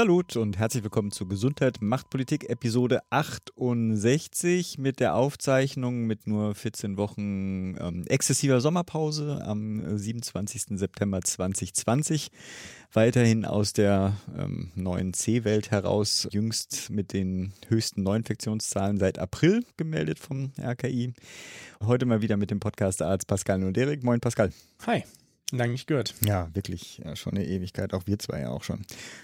Salut und herzlich willkommen zu Gesundheit macht Politik Episode 68 mit der Aufzeichnung mit nur 14 Wochen ähm, exzessiver Sommerpause am 27. September 2020. Weiterhin aus der ähm, neuen C-Welt heraus, jüngst mit den höchsten Neuinfektionszahlen seit April gemeldet vom RKI. Heute mal wieder mit dem Podcast-Arzt Pascal Noderik. Moin Pascal. Hi. Lang nicht gehört. Ja, wirklich ja, schon eine Ewigkeit. Auch wir zwei ja auch schon.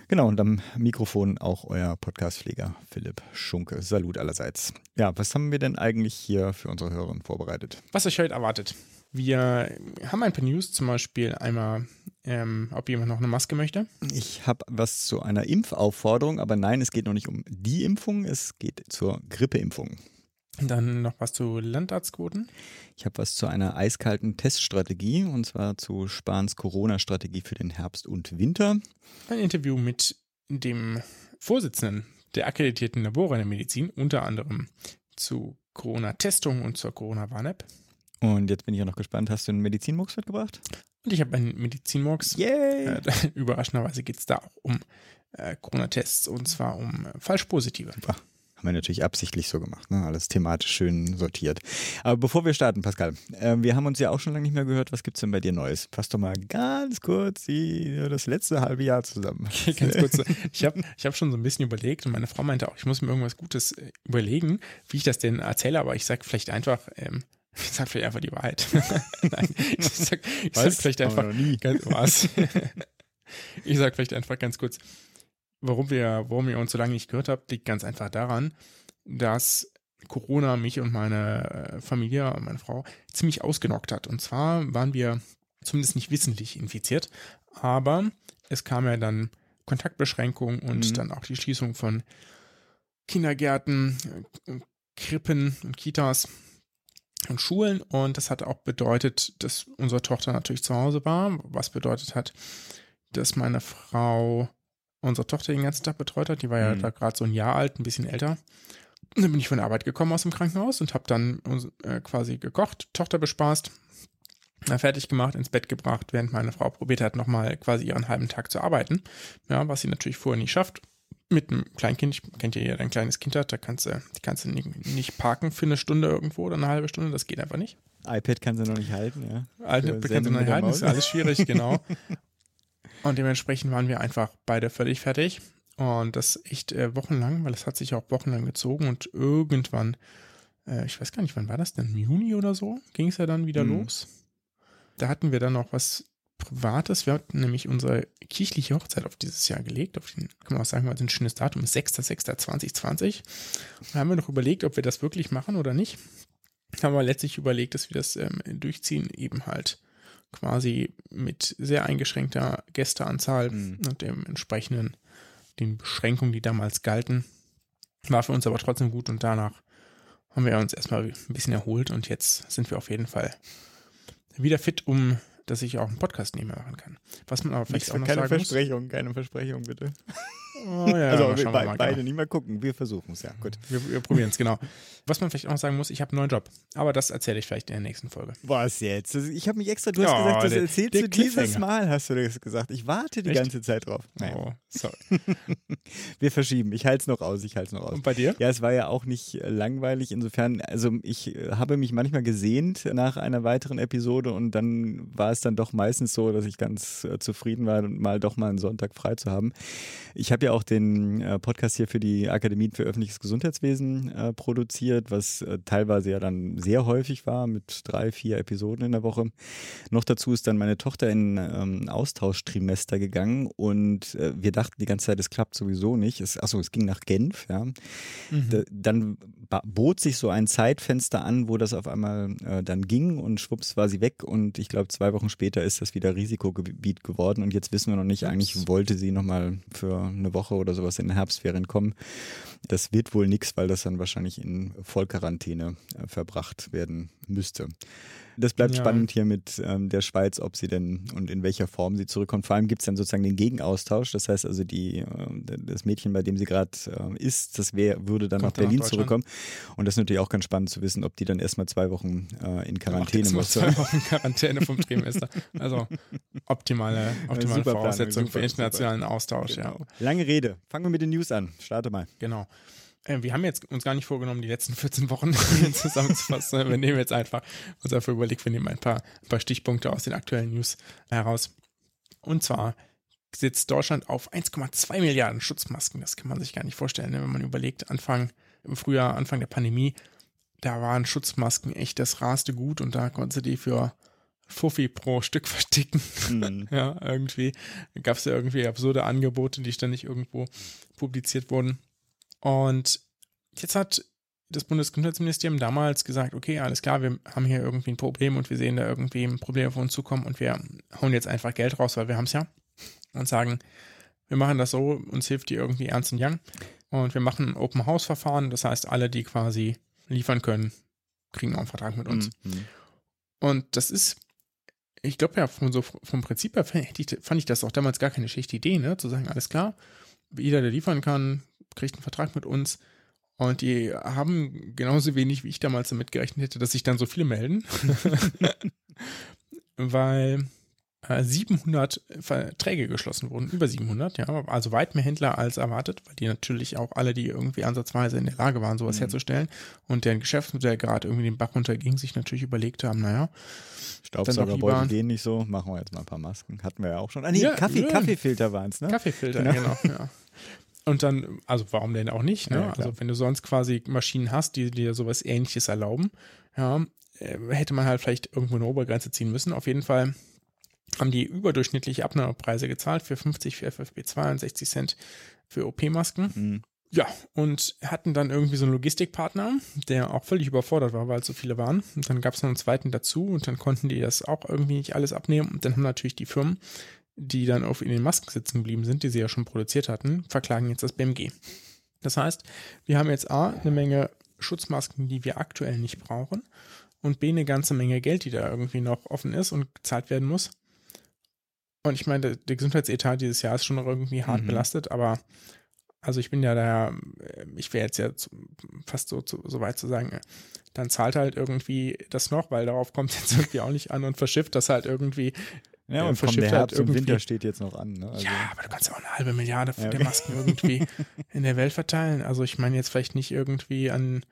Genau, und am Mikrofon auch euer Podcastpfleger Philipp Schunke. Salut allerseits. Ja, was haben wir denn eigentlich hier für unsere Hörer vorbereitet? Was euch heute erwartet. Wir haben ein paar News, zum Beispiel einmal, ähm, ob jemand noch eine Maske möchte. Ich habe was zu einer Impfaufforderung, aber nein, es geht noch nicht um die Impfung, es geht zur Grippeimpfung. Dann noch was zu Landarztquoten. Ich habe was zu einer eiskalten Teststrategie und zwar zu Spahns Corona-Strategie für den Herbst und Winter. Ein Interview mit dem Vorsitzenden der akkreditierten Labore in der Medizin, unter anderem zu Corona-Testung und zur Corona-Warn-App. Und jetzt bin ich auch noch gespannt, hast du einen Medizinmurks mitgebracht? Und ich habe einen Medizinmurks. Yay! Äh, überraschenderweise geht es da auch um äh, Corona-Tests und zwar um äh, Falschpositive. Super. Haben wir natürlich absichtlich so gemacht, ne? alles thematisch schön sortiert. Aber bevor wir starten, Pascal, äh, wir haben uns ja auch schon lange nicht mehr gehört. Was gibt's denn bei dir Neues? Fass doch mal ganz kurz die, das letzte halbe Jahr zusammen. Okay, ganz kurz. Ich habe ich hab schon so ein bisschen überlegt und meine Frau meinte auch, ich muss mir irgendwas Gutes äh, überlegen, wie ich das denn erzähle, aber ich sag vielleicht einfach, ähm, ich sag vielleicht einfach die Wahrheit. Nein, ich sag, ich sag vielleicht einfach, ganz, was? ich sag vielleicht einfach ganz kurz, warum wir, warum ihr uns so lange nicht gehört habt, liegt ganz einfach daran, dass Corona mich und meine äh, Familie, meine Frau, ziemlich ausgenockt hat. Und zwar waren wir zumindest nicht wissentlich infiziert, aber es kam ja dann Kontaktbeschränkung und mhm. dann auch die Schließung von Kindergärten, äh, Krippen und Kitas und Schulen. Und das hat auch bedeutet, dass unsere Tochter natürlich zu Hause war, was bedeutet hat, dass meine Frau unsere Tochter den ganzen Tag betreut hat. Die war ja mhm. da gerade so ein Jahr alt, ein bisschen älter. Und dann bin ich von der Arbeit gekommen aus dem Krankenhaus und habe dann äh, quasi gekocht, Tochter bespaßt, fertig gemacht, ins Bett gebracht, während meine Frau probiert hat, nochmal quasi ihren halben Tag zu arbeiten. Ja, was sie natürlich vorher nie schafft. Mit einem Kleinkind, ich kennt ja jeder, ein kleines Kind hat, da kannst du, die kannst du nicht, nicht parken für eine Stunde irgendwo oder eine halbe Stunde, das geht einfach nicht. iPad kann sie noch nicht halten, ja. iPad kann sie noch nicht halten, ist alles schwierig, genau. Und dementsprechend waren wir einfach beide völlig fertig. Und das echt äh, wochenlang, weil es hat sich auch wochenlang gezogen und irgendwann, äh, ich weiß gar nicht, wann war das denn? Im Juni oder so? Ging es ja dann wieder mhm. los. Da hatten wir dann noch was Privates. Wir hatten nämlich unsere kirchliche Hochzeit auf dieses Jahr gelegt. Auf den, kann man auch sagen, weil es ein schönes Datum ist, 6.6.2020. Und da haben wir noch überlegt, ob wir das wirklich machen oder nicht. Haben wir letztlich überlegt, dass wir das ähm, durchziehen, eben halt quasi mit sehr eingeschränkter Gästeanzahl mhm. und dem entsprechenden, den Beschränkungen, die damals galten. War für uns aber trotzdem gut und danach haben wir uns erstmal ein bisschen erholt und jetzt sind wir auf jeden Fall wieder fit, um dass ich auch einen Podcast nebenher machen kann. Was man aber vielleicht Nicht, auch noch keine sagen Versprechung, muss. keine Versprechung, bitte. Oh, ja, also wir be mal, beide genau. nicht mal gucken. Wir versuchen es, ja. Gut. Wir, wir probieren es, genau. Was man vielleicht auch noch sagen muss, ich habe einen neuen Job. Aber das erzähle ich vielleicht in der nächsten Folge. Was jetzt? Ich habe mich extra, du hast gesagt, das der- erzählst der du dieses. Mal, hast du das gesagt. Ich warte die Echt? ganze Zeit drauf. Naja, Oh, sorry. wir verschieben. Ich halte es noch aus, ich halte es noch aus. Und bei dir? Ja, es war ja auch nicht langweilig. Insofern, also ich äh, habe mich manchmal gesehnt nach einer weiteren Episode und dann war es dann doch meistens so, dass ich ganz äh, zufrieden war, mal doch mal einen Sonntag frei zu haben. Ich habe ja auch den äh, Podcast hier für die Akademie für öffentliches Gesundheitswesen äh, produziert, was äh, teilweise ja dann sehr häufig war mit drei, vier Episoden in der Woche. Noch dazu ist dann meine Tochter in ähm, Austauschtrimester gegangen und äh, wir dachten die ganze Zeit, es klappt sowieso nicht. Es, achso, es ging nach Genf, ja. Da, dann bot sich so ein Zeitfenster an, wo das auf einmal äh, dann ging und schwupps war sie weg und ich glaube zwei Wochen später ist das wieder Risikogebiet geworden und jetzt wissen wir noch nicht, eigentlich wollte sie nochmal für eine Woche oder sowas in den Herbstferien kommen. Das wird wohl nichts, weil das dann wahrscheinlich in Vollquarantäne äh, verbracht werden müsste. Das bleibt ja. spannend hier mit ähm, der Schweiz, ob sie denn und in welcher Form sie zurückkommt. Vor allem gibt es dann sozusagen den Gegenaustausch. Das heißt also, die, äh, das Mädchen, bei dem sie gerade äh, ist, das wär, würde dann Kommt nach Berlin nach zurückkommen. Und das ist natürlich auch ganz spannend zu wissen, ob die dann erstmal zwei Wochen äh, in Quarantäne muss. Zwei Wochen Quarantäne vom Trimester. Also optimale, optimale Voraussetzungen für internationalen Austausch. Genau. Ja. Lange Rede. Fangen wir mit den News an. Starte mal. Genau. Äh, wir haben jetzt uns gar nicht vorgenommen, die letzten 14 Wochen zusammenzufassen. wir nehmen jetzt einfach uns dafür überlegt, wir nehmen ein paar, ein paar Stichpunkte aus den aktuellen News heraus. Und zwar sitzt Deutschland auf 1,2 Milliarden Schutzmasken. Das kann man sich gar nicht vorstellen, ne? wenn man überlegt, Anfang im Frühjahr, Anfang der Pandemie, da waren Schutzmasken echt das raste Gut und da konnte die für Fuffi pro Stück verticken. Mhm. ja, irgendwie gab es ja irgendwie absurde Angebote, die ständig irgendwo publiziert wurden. Und jetzt hat das Bundesgesundheitsministerium damals gesagt, okay, alles klar, wir haben hier irgendwie ein Problem und wir sehen da irgendwie ein Problem auf uns zukommen und wir hauen jetzt einfach Geld raus, weil wir haben es ja und sagen, wir machen das so, uns hilft die irgendwie Ernst und Young und wir machen ein Open House Verfahren, das heißt, alle, die quasi liefern können, kriegen auch einen Vertrag mit uns. Mhm. Und das ist, ich glaube ja, vom, so, vom Prinzip her fand ich, fand ich das auch damals gar keine schlechte Idee, ne, zu sagen, alles klar, jeder, der liefern kann, kriegt einen Vertrag mit uns. Und die haben genauso wenig, wie ich damals damit gerechnet hätte, dass sich dann so viele melden. Weil äh, 700 Verträge geschlossen wurden, über 700, ja, also weit mehr Händler als erwartet, weil die natürlich auch alle, die irgendwie ansatzweise in der Lage waren, sowas mhm. herzustellen und deren Geschäftsmodell gerade irgendwie den Bach runterging, sich natürlich überlegt haben, naja, Staubsaugerbeutel gehen nicht so, machen wir jetzt mal ein paar Masken. Hatten wir ja auch schon. Ah nee, ja, Kaffee, ja. Kaffeefilter waren es, ne? Kaffeefilter, genau. genau ja. Und dann, also warum denn auch nicht? Ne? Ja, also wenn du sonst quasi Maschinen hast, die dir sowas ähnliches erlauben, ja, äh, hätte man halt vielleicht irgendwo eine Obergrenze ziehen müssen. Auf jeden Fall haben die überdurchschnittliche Abnahmepreise gezahlt für 50 für FFP2 und 60 Cent für OP-Masken. Mhm. Ja, und hatten dann irgendwie so einen Logistikpartner, der auch völlig überfordert war, weil es so viele waren. Und dann gab es noch einen zweiten dazu und dann konnten die das auch irgendwie nicht alles abnehmen. Und dann haben natürlich die Firmen die dann auf in den Masken sitzen geblieben sind, die sie ja schon produziert hatten, verklagen jetzt das BMG. Das heißt, wir haben jetzt A, eine Menge Schutzmasken, die wir aktuell nicht brauchen und B, eine ganze Menge Geld, die da irgendwie noch offen ist und gezahlt werden muss. Und ich meine, der, der Gesundheitsetat dieses Jahr ist schon noch irgendwie hart mhm. belastet, aber also ich bin ja da, ich wäre jetzt ja fast so, so weit zu sagen, dann zahlt halt irgendwie das noch, weil darauf kommt es jetzt irgendwie auch nicht an und verschifft das halt irgendwie ja, und vom der Herbst halt und Winter steht jetzt noch an. Ne? Also ja, aber du kannst ja auch eine halbe Milliarde ja, okay. der Masken irgendwie in der Welt verteilen. Also ich meine jetzt vielleicht nicht irgendwie an,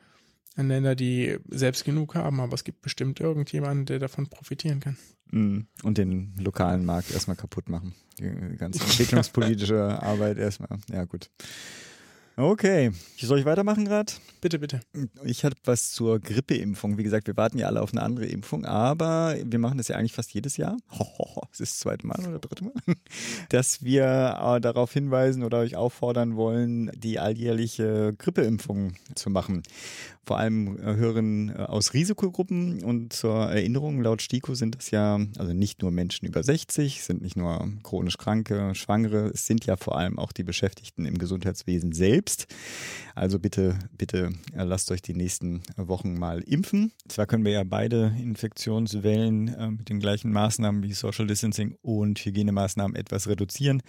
an Länder, die selbst genug haben, aber es gibt bestimmt irgendjemanden, der davon profitieren kann. Mm, und den lokalen Markt erstmal kaputt machen. Die ganze entwicklungspolitische Arbeit erstmal. Ja, gut. Okay, soll ich weitermachen gerade? Bitte, bitte. Ich hatte was zur Grippeimpfung. Wie gesagt, wir warten ja alle auf eine andere Impfung, aber wir machen das ja eigentlich fast jedes Jahr. Es ist das zweite Mal oder dritte Mal, dass wir äh, darauf hinweisen oder euch auffordern wollen, die alljährliche Grippeimpfung zu machen vor allem äh, Hörerinnen äh, aus Risikogruppen. Und zur Erinnerung, laut STIKO sind das ja, also nicht nur Menschen über 60, sind nicht nur chronisch Kranke, Schwangere, es sind ja vor allem auch die Beschäftigten im Gesundheitswesen selbst. Also bitte, bitte äh, lasst euch die nächsten Wochen mal impfen. Zwar können wir ja beide Infektionswellen mit den gleichen Maßnahmen wie Social Distancing und Hygienemaßnahmen etwas reduzieren.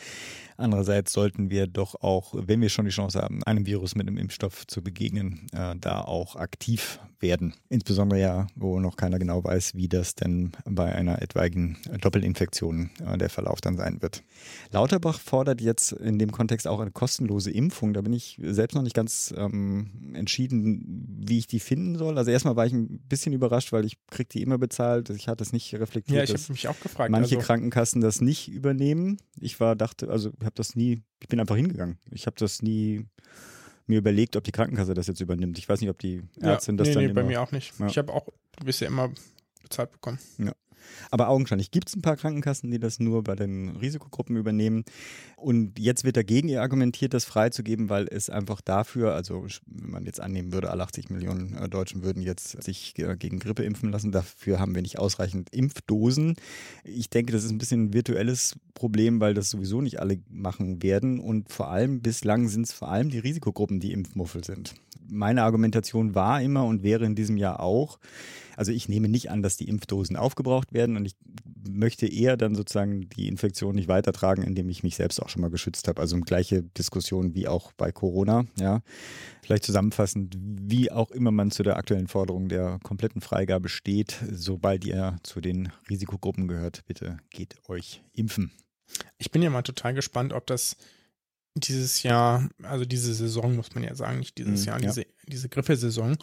Andererseits sollten wir doch auch, wenn wir schon die Chance haben, einem Virus mit einem Impfstoff zu begegnen, da auch aktiv werden. Insbesondere ja, wo noch keiner genau weiß, wie das denn bei einer etwaigen Doppelinfektion äh, der Verlauf dann sein wird. Lauterbach fordert jetzt in dem Kontext auch eine kostenlose Impfung. Da bin ich selbst noch nicht ganz ähm, entschieden, wie ich die finden soll. Also erstmal war ich ein bisschen überrascht, weil ich kriege die immer bezahlt. Ich hatte es nicht reflektiert. Ja, ich habe mich auch gefragt. Manche also Krankenkassen das nicht übernehmen. Ich war, dachte, also habe das nie, ich bin einfach hingegangen. Ich habe das nie mir überlegt, ob die Krankenkasse das jetzt übernimmt. Ich weiß nicht, ob die Ärztin ja, das nee, dann nee, bei mir auch nicht. Ja. Ich habe auch bisher immer bezahlt bekommen. Ja. Aber augenscheinlich gibt es ein paar Krankenkassen, die das nur bei den Risikogruppen übernehmen. Und jetzt wird dagegen argumentiert, das freizugeben, weil es einfach dafür, also wenn man jetzt annehmen würde, alle 80 Millionen äh, Deutschen würden jetzt sich äh, gegen Grippe impfen lassen, dafür haben wir nicht ausreichend Impfdosen. Ich denke, das ist ein bisschen ein virtuelles Problem, weil das sowieso nicht alle machen werden. Und vor allem bislang sind es vor allem die Risikogruppen, die Impfmuffel sind. Meine Argumentation war immer und wäre in diesem Jahr auch, also ich nehme nicht an, dass die Impfdosen aufgebraucht werden und ich möchte eher dann sozusagen die Infektion nicht weitertragen, indem ich mich selbst auch schon mal geschützt habe. Also gleiche Diskussion wie auch bei Corona. Ja, vielleicht zusammenfassend, wie auch immer man zu der aktuellen Forderung der kompletten Freigabe steht, sobald ihr zu den Risikogruppen gehört, bitte geht euch impfen. Ich bin ja mal total gespannt, ob das dieses Jahr, also diese Saison muss man ja sagen, nicht dieses Mhm, Jahr, ja. diese, diese Griffelsaison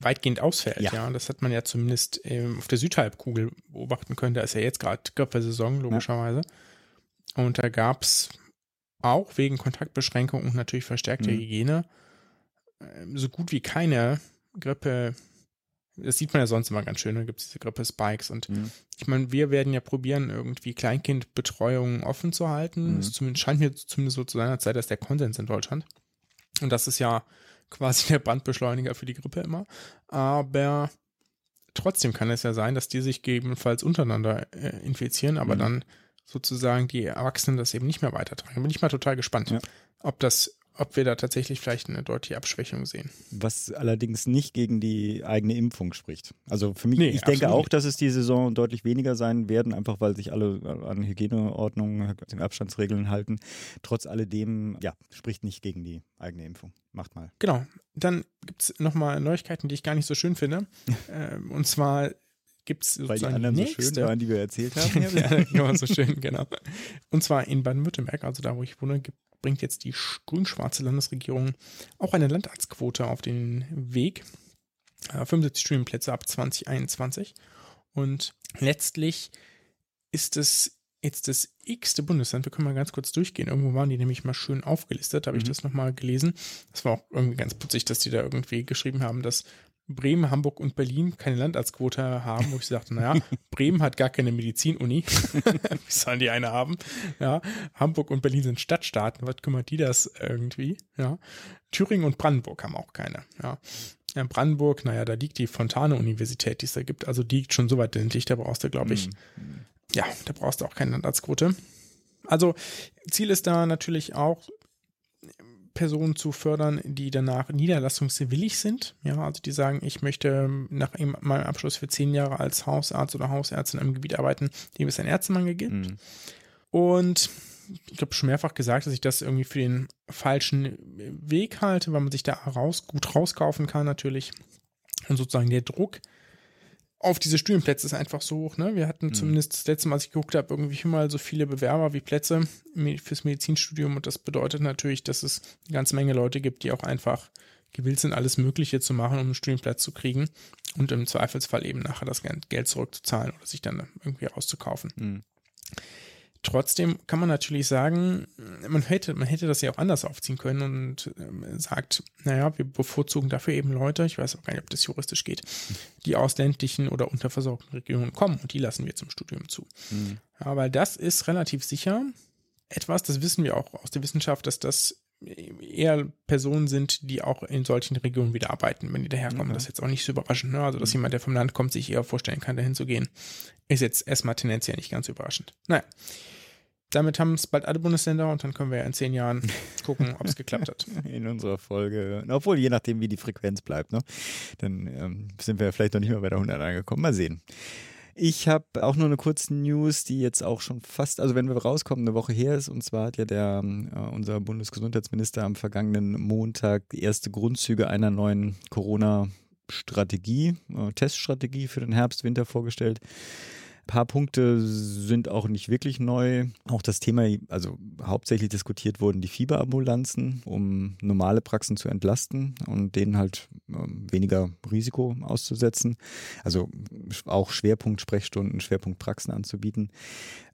weitgehend ausfällt. Ja. Ja. das hat man ja zumindest ähm, auf der Südhalbkugel beobachten können. Da ist ja jetzt gerade Griffelsaison, logischerweise. Und da gab es auch wegen Kontaktbeschränkungen und natürlich verstärkter Mhm. Hygiene ähm, so gut wie keine Grippe. Das sieht man ja sonst immer ganz schön, da gibt es diese Grippe-Spikes und Mhm. ich meine, wir werden ja probieren, irgendwie Kleinkindbetreuung offen zu halten. Mhm. Zumindest, scheint mir zumindest so zu sein, als sei das der Konsens in Deutschland. Und das ist ja quasi der Brandbeschleuniger für die Grippe immer. Aber trotzdem kann es ja sein, dass die sich gegebenenfalls untereinander äh, infizieren, aber Mhm. dann sozusagen die Erwachsenen das eben nicht mehr weitertragen. Da bin ich mal total gespannt, Ja. ob das, ob wir da tatsächlich vielleicht eine deutliche Abschwächung sehen. Was allerdings nicht gegen die eigene Impfung spricht. Also für mich, Nee, ich denke auch, nicht. dass es die Saison deutlich weniger sein werden, einfach weil sich alle an Hygieneordnungen, den Abstandsregeln halten. Trotz alledem, ja, spricht nicht gegen die eigene Impfung. Macht mal. Genau. Dann gibt es nochmal Neuigkeiten, die ich gar nicht so schön finde. ähm, und zwar gibt es Weil die anderen so nächste, schön waren, die wir erzählt haben. ja, genau, so schön, genau. Und zwar in Baden-Württemberg, also da, wo ich wohne, bringt jetzt die sch- grün-schwarze Landesregierung auch eine Landarztquote auf den Weg. Äh, 75 Studienplätze ab 2021. Und letztlich ist es jetzt das x-te Bundesland. Wir können mal ganz kurz durchgehen. Irgendwo waren die nämlich mal schön aufgelistet. Habe ich Mhm. das nochmal gelesen. Das war auch irgendwie ganz putzig, dass die da irgendwie geschrieben haben, dass Bremen, Hamburg und Berlin keine Landarztquote haben, wo ich sagte, naja, Bremen hat gar keine Medizinuni. Wie sollen die eine haben? Ja, Hamburg und Berlin sind Stadtstaaten. Was kümmert die das irgendwie? Ja. Thüringen und Brandenburg haben auch keine. Ja. Ja, Brandenburg, naja, da liegt die Fontane-Universität, die es da gibt. Also die liegt schon so weit ländlich, da brauchst du, glaube ich, Mhm. ja, da brauchst du auch keine Landarztquote. Also Ziel ist da natürlich auch, Personen zu fördern, die danach niederlassungswillig sind. Ja, also die sagen, ich möchte nach eben meinem Abschluss für zehn Jahre als Hausarzt oder Hausärztin im Gebiet arbeiten, dem es einen Ärztemangel gibt. Mhm. Und ich habe schon mehrfach gesagt, dass ich das irgendwie für den falschen Weg halte, weil man sich da raus, gut rauskaufen kann natürlich. Und sozusagen der Druck auf diese Studienplätze ist einfach so hoch. Ne? Wir hatten zumindest das letzte Mal, als ich geguckt habe, irgendwie mal so viele Bewerber wie Plätze fürs Medizinstudium. Und das bedeutet natürlich, dass es eine ganze Menge Leute gibt, die auch einfach gewillt sind, alles Mögliche zu machen, um einen Studienplatz zu kriegen und im Zweifelsfall eben nachher das Geld zurückzuzahlen oder sich dann irgendwie rauszukaufen. Mhm. Trotzdem kann man natürlich sagen, man hätte, man hätte das ja auch anders aufziehen können und ähm, sagt, naja, wir bevorzugen dafür eben Leute, ich weiß auch gar nicht, ob das juristisch geht, die aus ländlichen oder unterversorgten Regionen kommen und die lassen wir zum Studium zu. Mhm. Weil das ist relativ sicher etwas, das wissen wir auch aus der Wissenschaft, dass das eher Personen sind, die auch in solchen Regionen wieder arbeiten, wenn die daherkommen. Okay. Das ist jetzt auch nicht so überraschend. Ne? Also, dass jemand, der vom Land kommt, sich eher vorstellen kann, dahin zu gehen, ist jetzt erstmal tendenziell nicht ganz überraschend. Naja, damit haben es bald alle Bundesländer und dann können wir ja in zehn Jahren gucken, ob es geklappt hat. In unserer Folge, obwohl je nachdem, wie die Frequenz bleibt, ne? dann ähm, sind wir vielleicht noch nicht mehr bei der 100 angekommen. Mal sehen. Ich habe auch nur eine kurze News, die jetzt auch schon fast, also wenn wir rauskommen, eine Woche her ist. Und zwar hat ja der, äh, unser Bundesgesundheitsminister am vergangenen Montag erste Grundzüge einer neuen Corona-Strategie, äh, Teststrategie für den Herbst, Winter vorgestellt. Ein paar Punkte sind auch nicht wirklich neu. Auch das Thema, also hauptsächlich diskutiert wurden die Fieberambulanzen, um normale Praxen zu entlasten und denen halt weniger Risiko auszusetzen. Also auch Schwerpunkt Sprechstunden, Schwerpunkt Praxen anzubieten.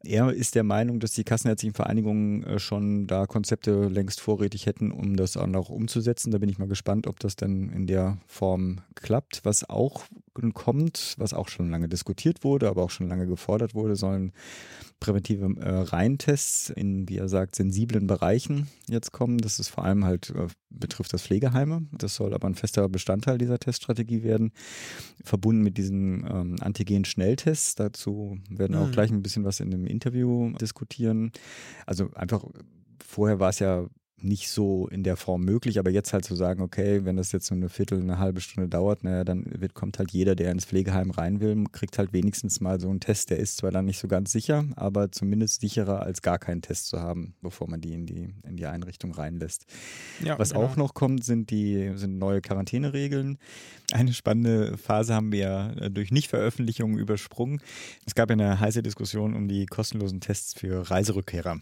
Er ist der Meinung, dass die kassenärztlichen Vereinigungen äh, schon da Konzepte längst vorrätig hätten, um das auch noch umzusetzen. Da bin ich mal gespannt, ob das dann in der Form klappt. Was auch kommt, was auch schon lange diskutiert wurde, aber auch schon lange gefordert wurde, sollen präventive äh, Reihentests in, wie er sagt, sensiblen Bereichen jetzt kommen. Das ist vor allem halt, äh, betrifft das Pflegeheime. Das soll aber ein fester Bestandteil dieser Teststrategie werden, verbunden mit diesen ähm, Antigen-Schnelltests. Dazu werden wir mhm. auch gleich ein bisschen was in dem Interview diskutieren. Also einfach vorher war es ja nicht so in der Form möglich, aber jetzt halt zu sagen, okay, wenn das jetzt so eine Viertel, eine halbe Stunde dauert, naja, dann wird, kommt halt jeder, der ins Pflegeheim rein will, kriegt halt wenigstens mal so einen Test. Der ist zwar dann nicht so ganz sicher, aber zumindest sicherer, als gar keinen Test zu haben, bevor man die in die, in die Einrichtung reinlässt. Ja, Was genau. auch noch kommt, sind die sind neue Quarantäneregeln. Eine spannende Phase haben wir ja äh, durch Nichtveröffentlichungen übersprungen. Es gab ja eine heiße Diskussion um die kostenlosen Tests für Reiserückkehrer.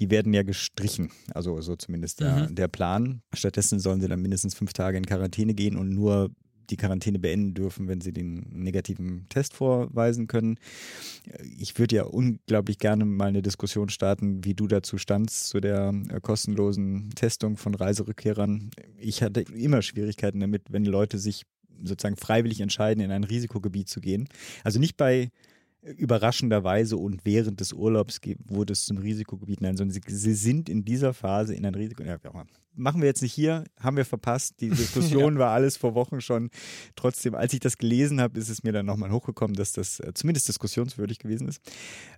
Die werden ja gestrichen, also so zumindest der, mhm. der Plan. Stattdessen sollen sie dann mindestens fünf Tage in Quarantäne gehen und nur die Quarantäne beenden dürfen, wenn sie den negativen Test vorweisen können. Ich würde ja unglaublich gerne mal eine Diskussion starten, wie du dazu standst, zu der äh, kostenlosen Testung von Reiserückkehrern. Ich hatte immer Schwierigkeiten damit, wenn Leute sich sozusagen freiwillig entscheiden, in ein Risikogebiet zu gehen. Also nicht bei überraschenderweise und während des Urlaubs wurde es zum Risikogebiet. Nein, sondern sie, sie, sind in dieser Phase in ein Risiko. Ja, machen wir jetzt nicht hier, haben wir verpasst. Die Diskussion ja. war alles vor Wochen schon. Trotzdem, als ich das gelesen habe, ist es mir dann nochmal hochgekommen, dass das äh, zumindest diskussionswürdig gewesen ist.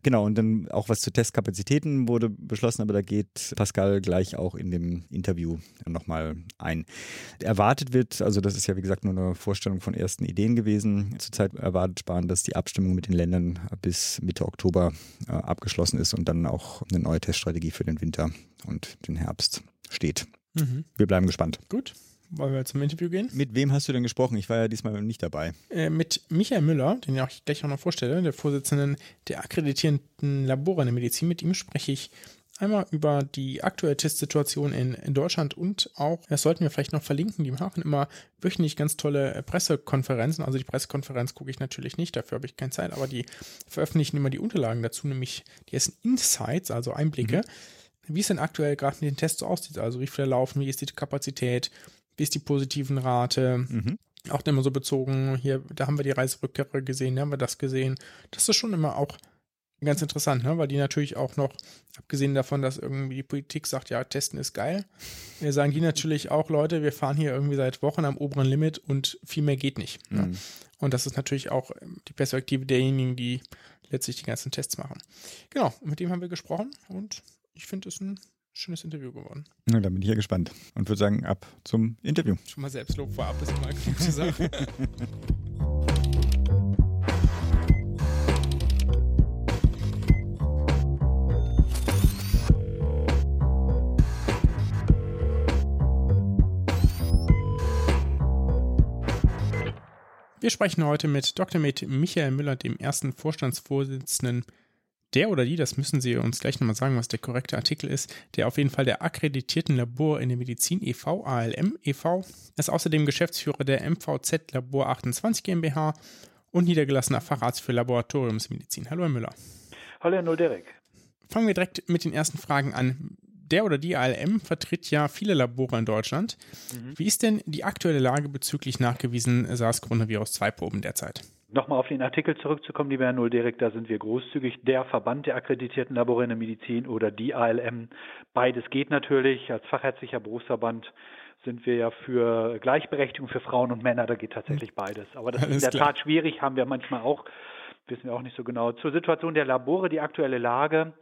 Genau, und dann auch was zu Testkapazitäten wurde beschlossen, aber da geht Pascal gleich auch in dem Interview nochmal ein. Erwartet wird, also das ist ja wie gesagt nur eine Vorstellung von ersten Ideen gewesen, zurzeit erwartet Spahn, dass die Abstimmung mit den Ländern bis Mitte Oktober äh, abgeschlossen ist und dann auch eine neue Teststrategie für den Winter und den Herbst steht. Mhm. Wir bleiben gespannt. Gut. Wollen wir zum Interview gehen? Mit wem hast du denn gesprochen? Ich war ja diesmal nicht dabei. Äh, mit Michael Müller, den ich auch gleich auch noch vorstelle, der Vorsitzenden der akkreditierenden Labore in der Medizin. Mit ihm spreche ich einmal über die aktuelle Testsituation in, in, Deutschland und auch, das sollten wir vielleicht noch verlinken, die machen immer wöchentlich ganz tolle Pressekonferenzen. Also die Pressekonferenz gucke ich natürlich nicht, dafür habe ich keine Zeit, aber die veröffentlichen immer die Unterlagen dazu, nämlich die ersten Insights, also Einblicke. Mhm wie es denn aktuell gerade mit den Tests so aussieht. Also wie viele laufen, wie ist die Kapazität, wie ist die positiven Rate. Mhm. Auch immer so bezogen, hier, da haben wir die Reiserückkehrer gesehen, da haben wir das gesehen. Das ist schon immer auch ganz interessant, ne? weil die natürlich auch noch, abgesehen davon, dass irgendwie die Politik sagt, ja, testen ist geil, wir sagen die natürlich auch, Leute, wir fahren hier irgendwie seit Wochen am oberen Limit und viel mehr geht nicht. Ne? Mhm. Und das ist natürlich auch die Perspektive derjenigen, die letztlich die ganzen Tests machen. Genau, mit dem haben wir gesprochen und ich finde es ein schönes Interview geworden. Na, da bin ich ja gespannt und würde sagen, ab zum Interview. Schon mal Selbstlob vorab ist immer eine gute Sache. Wir sprechen heute mit Dr. Med Michael Müller, dem ersten Vorstandsvorsitzenden der oder die, das müssen Sie uns gleich nochmal sagen, was der korrekte Artikel ist, der auf jeden Fall der akkreditierten Labor in der Medizin e.V., ALM e.V., ist außerdem Geschäftsführer der MVZ Labor 28 GmbH und niedergelassener Facharzt für Laboratoriumsmedizin. Hallo, Herr Müller. Hallo, Herr Nolderek. Fangen wir direkt mit den ersten Fragen an. Der oder die ALM vertritt ja viele Labore in Deutschland. Mhm. Wie ist denn die aktuelle Lage bezüglich nachgewiesen SARS-CoV-2-Proben derzeit? Nochmal auf den Artikel zurückzukommen, lieber Herr Nulderek, da sind wir großzügig. Der Verband der akkreditierten Labore in der Medizin oder die ALM, beides geht natürlich. Als fachärztlicher Berufsverband sind wir ja für Gleichberechtigung für Frauen und Männer, da geht tatsächlich beides. Aber das Alles ist in der klar. Tat schwierig, haben wir manchmal auch, wissen wir auch nicht so genau. Zur Situation der Labore, die aktuelle Lage.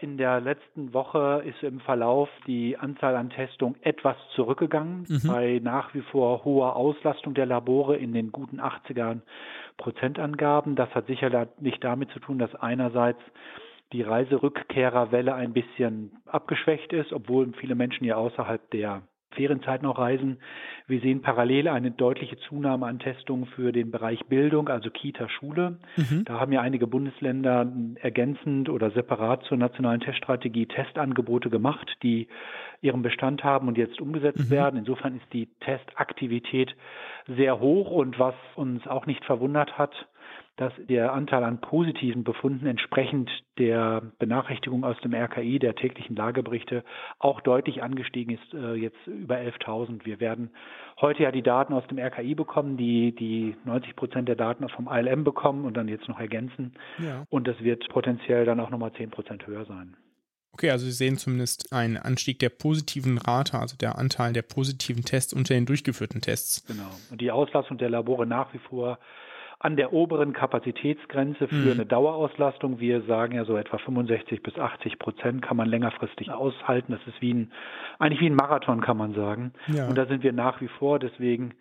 In der letzten Woche ist im Verlauf die Anzahl an Testungen etwas zurückgegangen, mhm. bei nach wie vor hoher Auslastung der Labore in den guten 80er Prozentangaben. Das hat sicherlich damit zu tun, dass einerseits die Reiserückkehrerwelle ein bisschen abgeschwächt ist, obwohl viele Menschen ja außerhalb der Ferienzeit noch reisen. Wir sehen parallel eine deutliche Zunahme an Testungen für den Bereich Bildung, also Kita, Schule. Mhm. Da haben ja einige Bundesländer ergänzend oder separat zur nationalen Teststrategie Testangebote gemacht, die ihren Bestand haben und jetzt umgesetzt mhm. werden. Insofern ist die Testaktivität sehr hoch und was uns auch nicht verwundert hat, dass der Anteil an positiven Befunden entsprechend der Benachrichtigung aus dem RKI, der täglichen Lageberichte, auch deutlich angestiegen ist, äh, jetzt über 11.000. Wir werden heute ja die Daten aus dem RKI bekommen, die die 90 Prozent der Daten vom ILM bekommen und dann jetzt noch ergänzen. Ja. Und das wird potenziell dann auch nochmal 10 Prozent höher sein. Okay, also Sie sehen zumindest einen Anstieg der positiven Rate, also der Anteil der positiven Tests unter den durchgeführten Tests. Genau. Und die Auslastung der Labore nach wie vor an der oberen Kapazitätsgrenze für mhm. eine Dauerauslastung. Wir sagen ja so etwa 65 bis 80 Prozent kann man längerfristig aushalten. Das ist wie ein, eigentlich wie ein Marathon, kann man sagen. Ja. Und da sind wir nach wie vor. Deswegen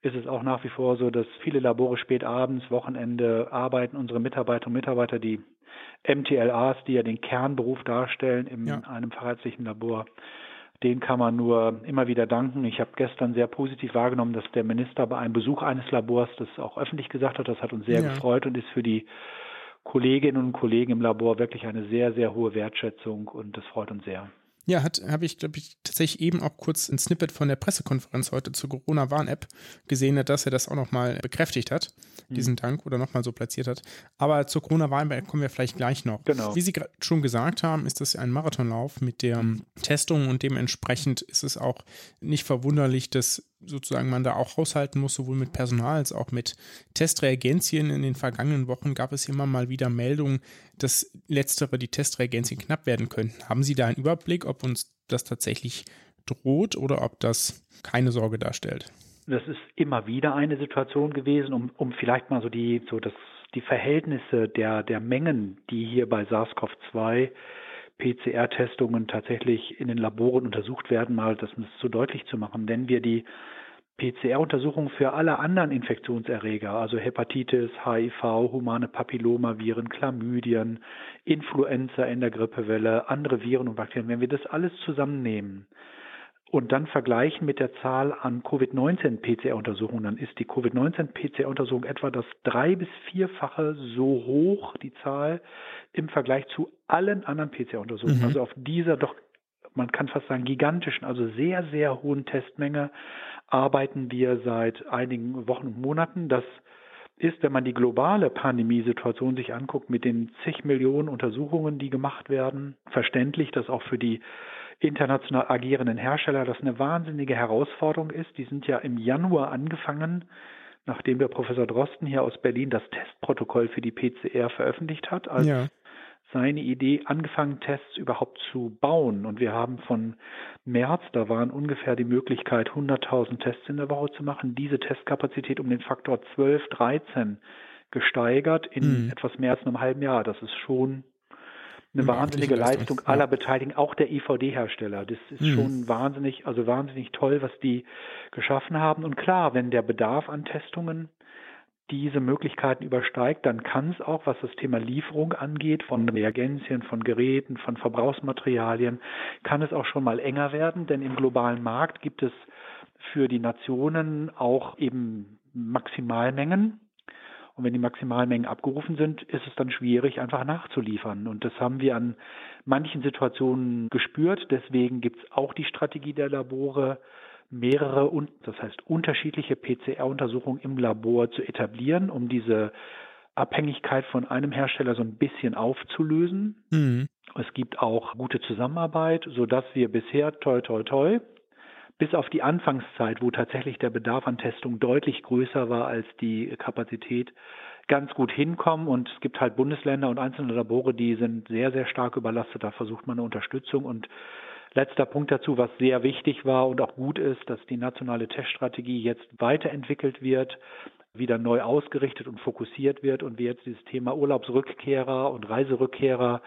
ist es auch nach wie vor so, dass viele Labore spät abends, Wochenende arbeiten. Unsere Mitarbeiter und Mitarbeiter, die MTLAs, die ja den Kernberuf darstellen in ja. einem fachärztlichen Labor, den kann man nur immer wieder danken. Ich habe gestern sehr positiv wahrgenommen, dass der Minister bei einem Besuch eines Labors das auch öffentlich gesagt hat. Das hat uns sehr ja. gefreut und ist für die Kolleginnen und Kollegen im Labor wirklich eine sehr, sehr hohe Wertschätzung und das freut uns sehr. Ja, habe ich, glaube ich, tatsächlich eben auch kurz ein Snippet von der Pressekonferenz heute zur Corona-Warn-App gesehen, dass er das auch nochmal bekräftigt hat, mhm. diesen Dank, oder nochmal so platziert hat. Aber zur Corona-Warn-App kommen wir vielleicht gleich noch. Genau. Wie Sie schon gesagt haben, ist das ein Marathonlauf mit der Testung und dementsprechend ist es auch nicht verwunderlich, dass sozusagen man da auch haushalten muss, sowohl mit Personal als auch mit Testreagenzien. In den vergangenen Wochen gab es immer mal wieder Meldungen, dass letztere, die Testreagenzien knapp werden könnten. Haben Sie da einen Überblick, ob uns das tatsächlich droht oder ob das keine Sorge darstellt? Das ist immer wieder eine Situation gewesen, um, um vielleicht mal so die, so das, die Verhältnisse der, der Mengen, die hier bei SARS-CoV-2 PCR-Testungen tatsächlich in den Laboren untersucht werden, mal das so deutlich zu machen. Wenn wir die PCR-Untersuchungen für alle anderen Infektionserreger, also Hepatitis, HIV, humane Papillomaviren, Chlamydien, Influenza in der Grippewelle, andere Viren und Bakterien, wenn wir das alles zusammennehmen, und dann vergleichen mit der Zahl an Covid-19-PCR-Untersuchungen, dann ist die Covid-19-PCR-Untersuchung etwa das drei- bis vierfache so hoch, die Zahl, im Vergleich zu allen anderen PCR-Untersuchungen. Mhm. Also auf dieser doch, man kann fast sagen, gigantischen, also sehr, sehr hohen Testmenge arbeiten wir seit einigen Wochen und Monaten. Das ist, wenn man die globale Pandemiesituation sich anguckt, mit den zig Millionen Untersuchungen, die gemacht werden, verständlich, dass auch für die international agierenden Hersteller das eine wahnsinnige Herausforderung ist. Die sind ja im Januar angefangen, nachdem der Professor Drosten hier aus Berlin das Testprotokoll für die PCR veröffentlicht hat, als ja. seine Idee, angefangen, Tests überhaupt zu bauen. Und wir haben von März, da waren ungefähr die Möglichkeit, 100.000 Tests in der Woche zu machen, diese Testkapazität um den Faktor 12, 13 gesteigert in mhm. etwas mehr als einem halben Jahr. Das ist schon eine wahnsinnige Leistung aller ja. Beteiligten, auch der IVD-Hersteller. Das ist mhm. schon wahnsinnig, also wahnsinnig toll, was die geschaffen haben. Und klar, wenn der Bedarf an Testungen diese Möglichkeiten übersteigt, dann kann es auch, was das Thema Lieferung angeht, von Reagenzien, von Geräten, von Verbrauchsmaterialien, kann es auch schon mal enger werden, denn im globalen Markt gibt es für die Nationen auch eben Maximalmengen und wenn die Maximalmengen abgerufen sind, ist es dann schwierig, einfach nachzuliefern. Und das haben wir an manchen Situationen gespürt. Deswegen gibt es auch die Strategie der Labore, mehrere, das heißt unterschiedliche PCR-Untersuchungen im Labor zu etablieren, um diese Abhängigkeit von einem Hersteller so ein bisschen aufzulösen. Mhm. Es gibt auch gute Zusammenarbeit, sodass wir bisher toi toi toi bis auf die Anfangszeit, wo tatsächlich der Bedarf an Testung deutlich größer war als die Kapazität, ganz gut hinkommen. Und es gibt halt Bundesländer und einzelne Labore, die sind sehr, sehr stark überlastet. Da versucht man eine Unterstützung. Und letzter Punkt dazu, was sehr wichtig war und auch gut ist, dass die nationale Teststrategie jetzt weiterentwickelt wird wieder neu ausgerichtet und fokussiert wird und wir jetzt dieses Thema Urlaubsrückkehrer und Reiserückkehrer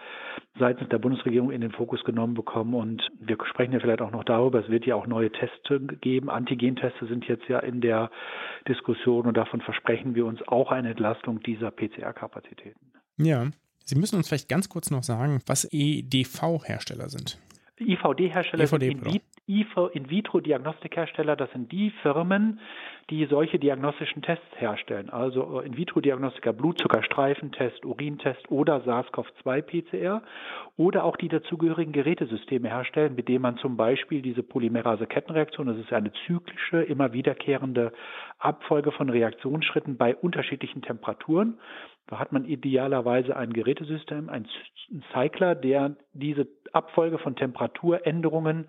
seitens der Bundesregierung in den Fokus genommen bekommen. Und wir sprechen ja vielleicht auch noch darüber, es wird ja auch neue Tests geben. Antigenteste sind jetzt ja in der Diskussion und davon versprechen wir uns auch eine Entlastung dieser PCR-Kapazitäten. Ja. Sie müssen uns vielleicht ganz kurz noch sagen, was EDV-Hersteller sind. IVD-Hersteller IVD, sind In-vitro-Diagnostikhersteller, das sind die Firmen, die solche diagnostischen Tests herstellen, also äh, In-vitro-Diagnostiker, Blutzuckerstreifentest, Urintest oder SARS-CoV-2-PCR oder auch die dazugehörigen Gerätesysteme herstellen, mit denen man zum Beispiel diese Polymerase-Kettenreaktion, das ist eine zyklische, immer wiederkehrende Abfolge von Reaktionsschritten bei unterschiedlichen Temperaturen, da hat man idealerweise ein Gerätesystem, einen Cycler, der diese Abfolge von Temperaturänderungen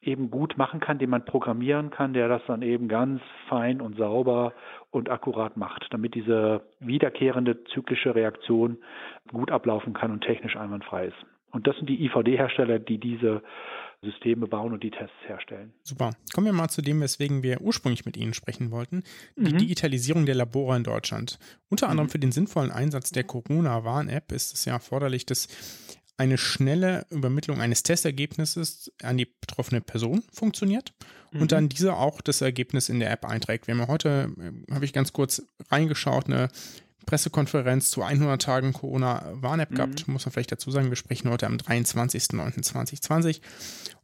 eben gut machen kann, den man programmieren kann, der das dann eben ganz fein und sauber und akkurat macht, damit diese wiederkehrende zyklische Reaktion gut ablaufen kann und technisch einwandfrei ist. Und das sind die IVD-Hersteller, die diese Systeme bauen und die Tests herstellen. Super. Kommen wir mal zu dem, weswegen wir ursprünglich mit Ihnen sprechen wollten. Die mhm. Digitalisierung der Labore in Deutschland. Unter anderem mhm. für den sinnvollen Einsatz der Corona-Warn-App ist es ja erforderlich, dass eine schnelle Übermittlung eines Testergebnisses an die betroffene Person funktioniert mhm. und dann dieser auch das Ergebnis in der App einträgt. Wir haben ja heute, äh, habe ich ganz kurz reingeschaut, eine Pressekonferenz zu 100 Tagen Corona-Warn-App mhm. gehabt. Muss man vielleicht dazu sagen, wir sprechen heute am 23.09.2020.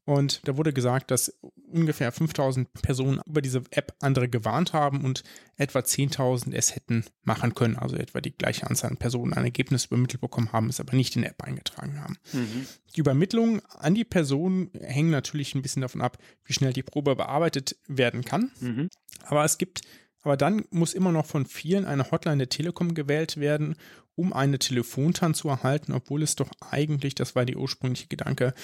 Und da wurde gesagt, dass ungefähr 5000 Personen über diese App andere gewarnt haben und etwa 10.000 es hätten machen können. Also etwa die gleiche Anzahl an Personen ein Ergebnis übermittelt bekommen haben, es aber nicht in der App eingetragen haben. Mhm. Die Übermittlungen an die Person hängen natürlich ein bisschen davon ab, wie schnell die Probe bearbeitet werden kann. Mhm. Aber es gibt aber dann muss immer noch von vielen eine Hotline der Telekom gewählt werden, um eine Telefontan zu erhalten, obwohl es doch eigentlich, das war der ursprüngliche Gedanke,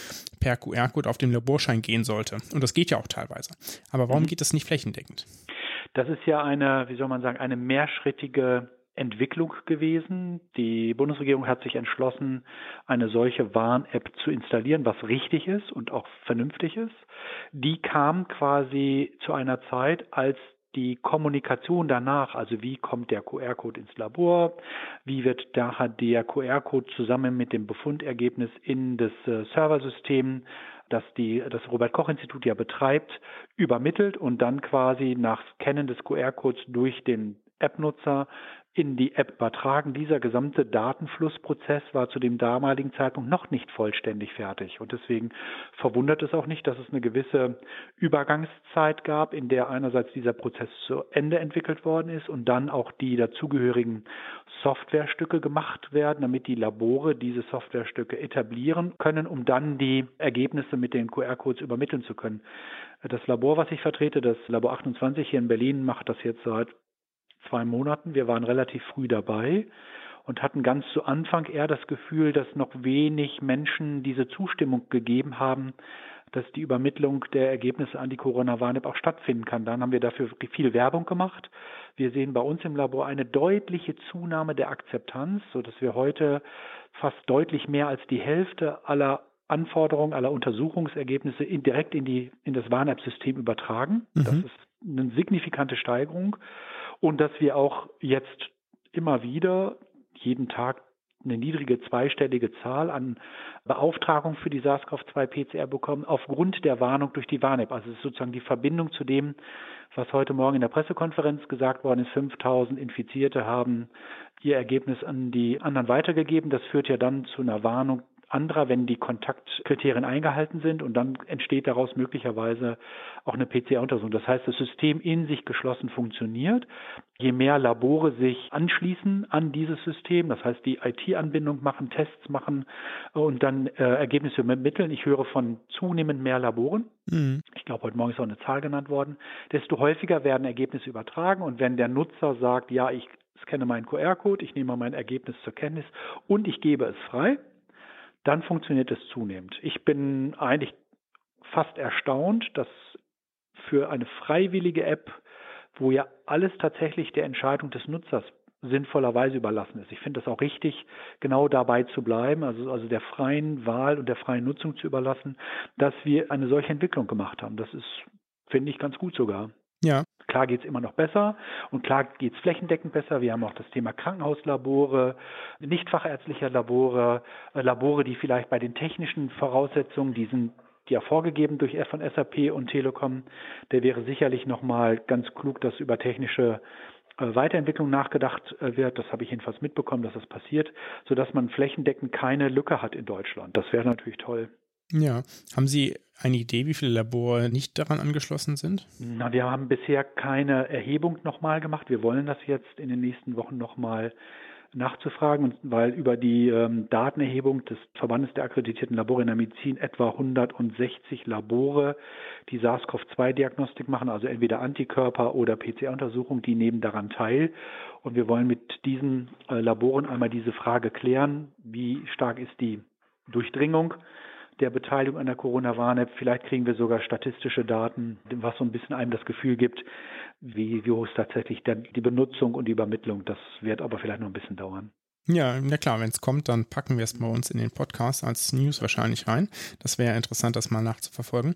per QR-Code auf den Laborschein gehen sollte. Und das geht ja auch teilweise. Aber warum mhm. geht das nicht flächendeckend? Das ist ja eine, wie soll man sagen, eine mehrschrittige Entwicklung gewesen. Die Bundesregierung hat sich entschlossen, eine solche Warn-App zu installieren, was richtig ist und auch vernünftig ist. Die kam quasi zu einer Zeit, als die Kommunikation danach, also wie kommt der QR-Code ins Labor, wie wird daher der QR-Code zusammen mit dem Befundergebnis in das äh, Serversystem, das die, das Robert Koch Institut ja betreibt, übermittelt und dann quasi nach Scannen des QR-Codes durch den App-Nutzer in die App übertragen. Dieser gesamte Datenflussprozess war zu dem damaligen Zeitpunkt noch nicht vollständig fertig. Und deswegen verwundert es auch nicht, dass es eine gewisse Übergangszeit gab, in der einerseits dieser Prozess zu Ende entwickelt worden ist und dann auch die dazugehörigen Softwarestücke gemacht werden, damit die Labore diese Softwarestücke etablieren können, um dann die Ergebnisse mit den QR-Codes übermitteln zu können. Das Labor, was ich vertrete, das Labor 28 hier in Berlin, macht das jetzt seit zwei Monaten. Wir waren relativ früh dabei und hatten ganz zu Anfang eher das Gefühl, dass noch wenig Menschen diese Zustimmung gegeben haben, dass die Übermittlung der Ergebnisse an die Corona-Warn-App auch stattfinden kann. Dann haben wir dafür viel Werbung gemacht. Wir sehen bei uns im Labor eine deutliche Zunahme der Akzeptanz, sodass wir heute fast deutlich mehr als die Hälfte aller Anforderungen, aller Untersuchungsergebnisse in, direkt in, die, in das Warn-App-System übertragen. Mhm. Das ist eine signifikante Steigerung und dass wir auch jetzt immer wieder jeden Tag eine niedrige zweistellige Zahl an Beauftragungen für die SARS-CoV-2-PCR bekommen, aufgrund der Warnung durch die Warn-App. Also es ist sozusagen die Verbindung zu dem, was heute Morgen in der Pressekonferenz gesagt worden ist. 5000 Infizierte haben ihr Ergebnis an die anderen weitergegeben. Das führt ja dann zu einer Warnung anderer, wenn die Kontaktkriterien eingehalten sind und dann entsteht daraus möglicherweise auch eine PCR-Untersuchung. Das heißt, das System in sich geschlossen funktioniert. Je mehr Labore sich anschließen an dieses System, das heißt die IT-Anbindung machen, Tests machen und dann äh, Ergebnisse ermitteln. Ich höre von zunehmend mehr Laboren. Mhm. Ich glaube, heute Morgen ist auch eine Zahl genannt worden. Desto häufiger werden Ergebnisse übertragen und wenn der Nutzer sagt, ja, ich scanne meinen QR-Code, ich nehme mein Ergebnis zur Kenntnis und ich gebe es frei, dann funktioniert es zunehmend. Ich bin eigentlich fast erstaunt, dass für eine freiwillige App, wo ja alles tatsächlich der Entscheidung des Nutzers sinnvollerweise überlassen ist. Ich finde es auch richtig, genau dabei zu bleiben, also, also der freien Wahl und der freien Nutzung zu überlassen, dass wir eine solche Entwicklung gemacht haben. Das ist, finde ich, ganz gut sogar. Klar geht es immer noch besser und klar geht es flächendeckend besser. Wir haben auch das Thema Krankenhauslabore, nicht fachärztliche Labore, äh, Labore, die vielleicht bei den technischen Voraussetzungen, die sind ja vorgegeben durch von SAP und Telekom, der wäre sicherlich nochmal ganz klug, dass über technische äh, Weiterentwicklung nachgedacht äh, wird. Das habe ich jedenfalls mitbekommen, dass das passiert, sodass man flächendeckend keine Lücke hat in Deutschland. Das wäre natürlich toll. Ja. Haben Sie eine Idee, wie viele Labore nicht daran angeschlossen sind? Na, wir haben bisher keine Erhebung nochmal gemacht. Wir wollen das jetzt in den nächsten Wochen nochmal nachzufragen, weil über die ähm, Datenerhebung des Verbandes der akkreditierten Labore in der Medizin etwa 160 Labore, die SARS-CoV-2-Diagnostik machen, also entweder Antikörper oder PCR-Untersuchung, die nehmen daran teil. Und wir wollen mit diesen äh, Laboren einmal diese Frage klären, wie stark ist die Durchdringung der Beteiligung an der Corona-Warn-App. Vielleicht kriegen wir sogar statistische Daten, was so ein bisschen einem das Gefühl gibt, wie, wie hoch ist tatsächlich die Benutzung und die Übermittlung. Das wird aber vielleicht noch ein bisschen dauern. Ja, na klar, wenn es kommt, dann packen wir es bei uns in den Podcast als News wahrscheinlich rein. Das wäre interessant, das mal nachzuverfolgen.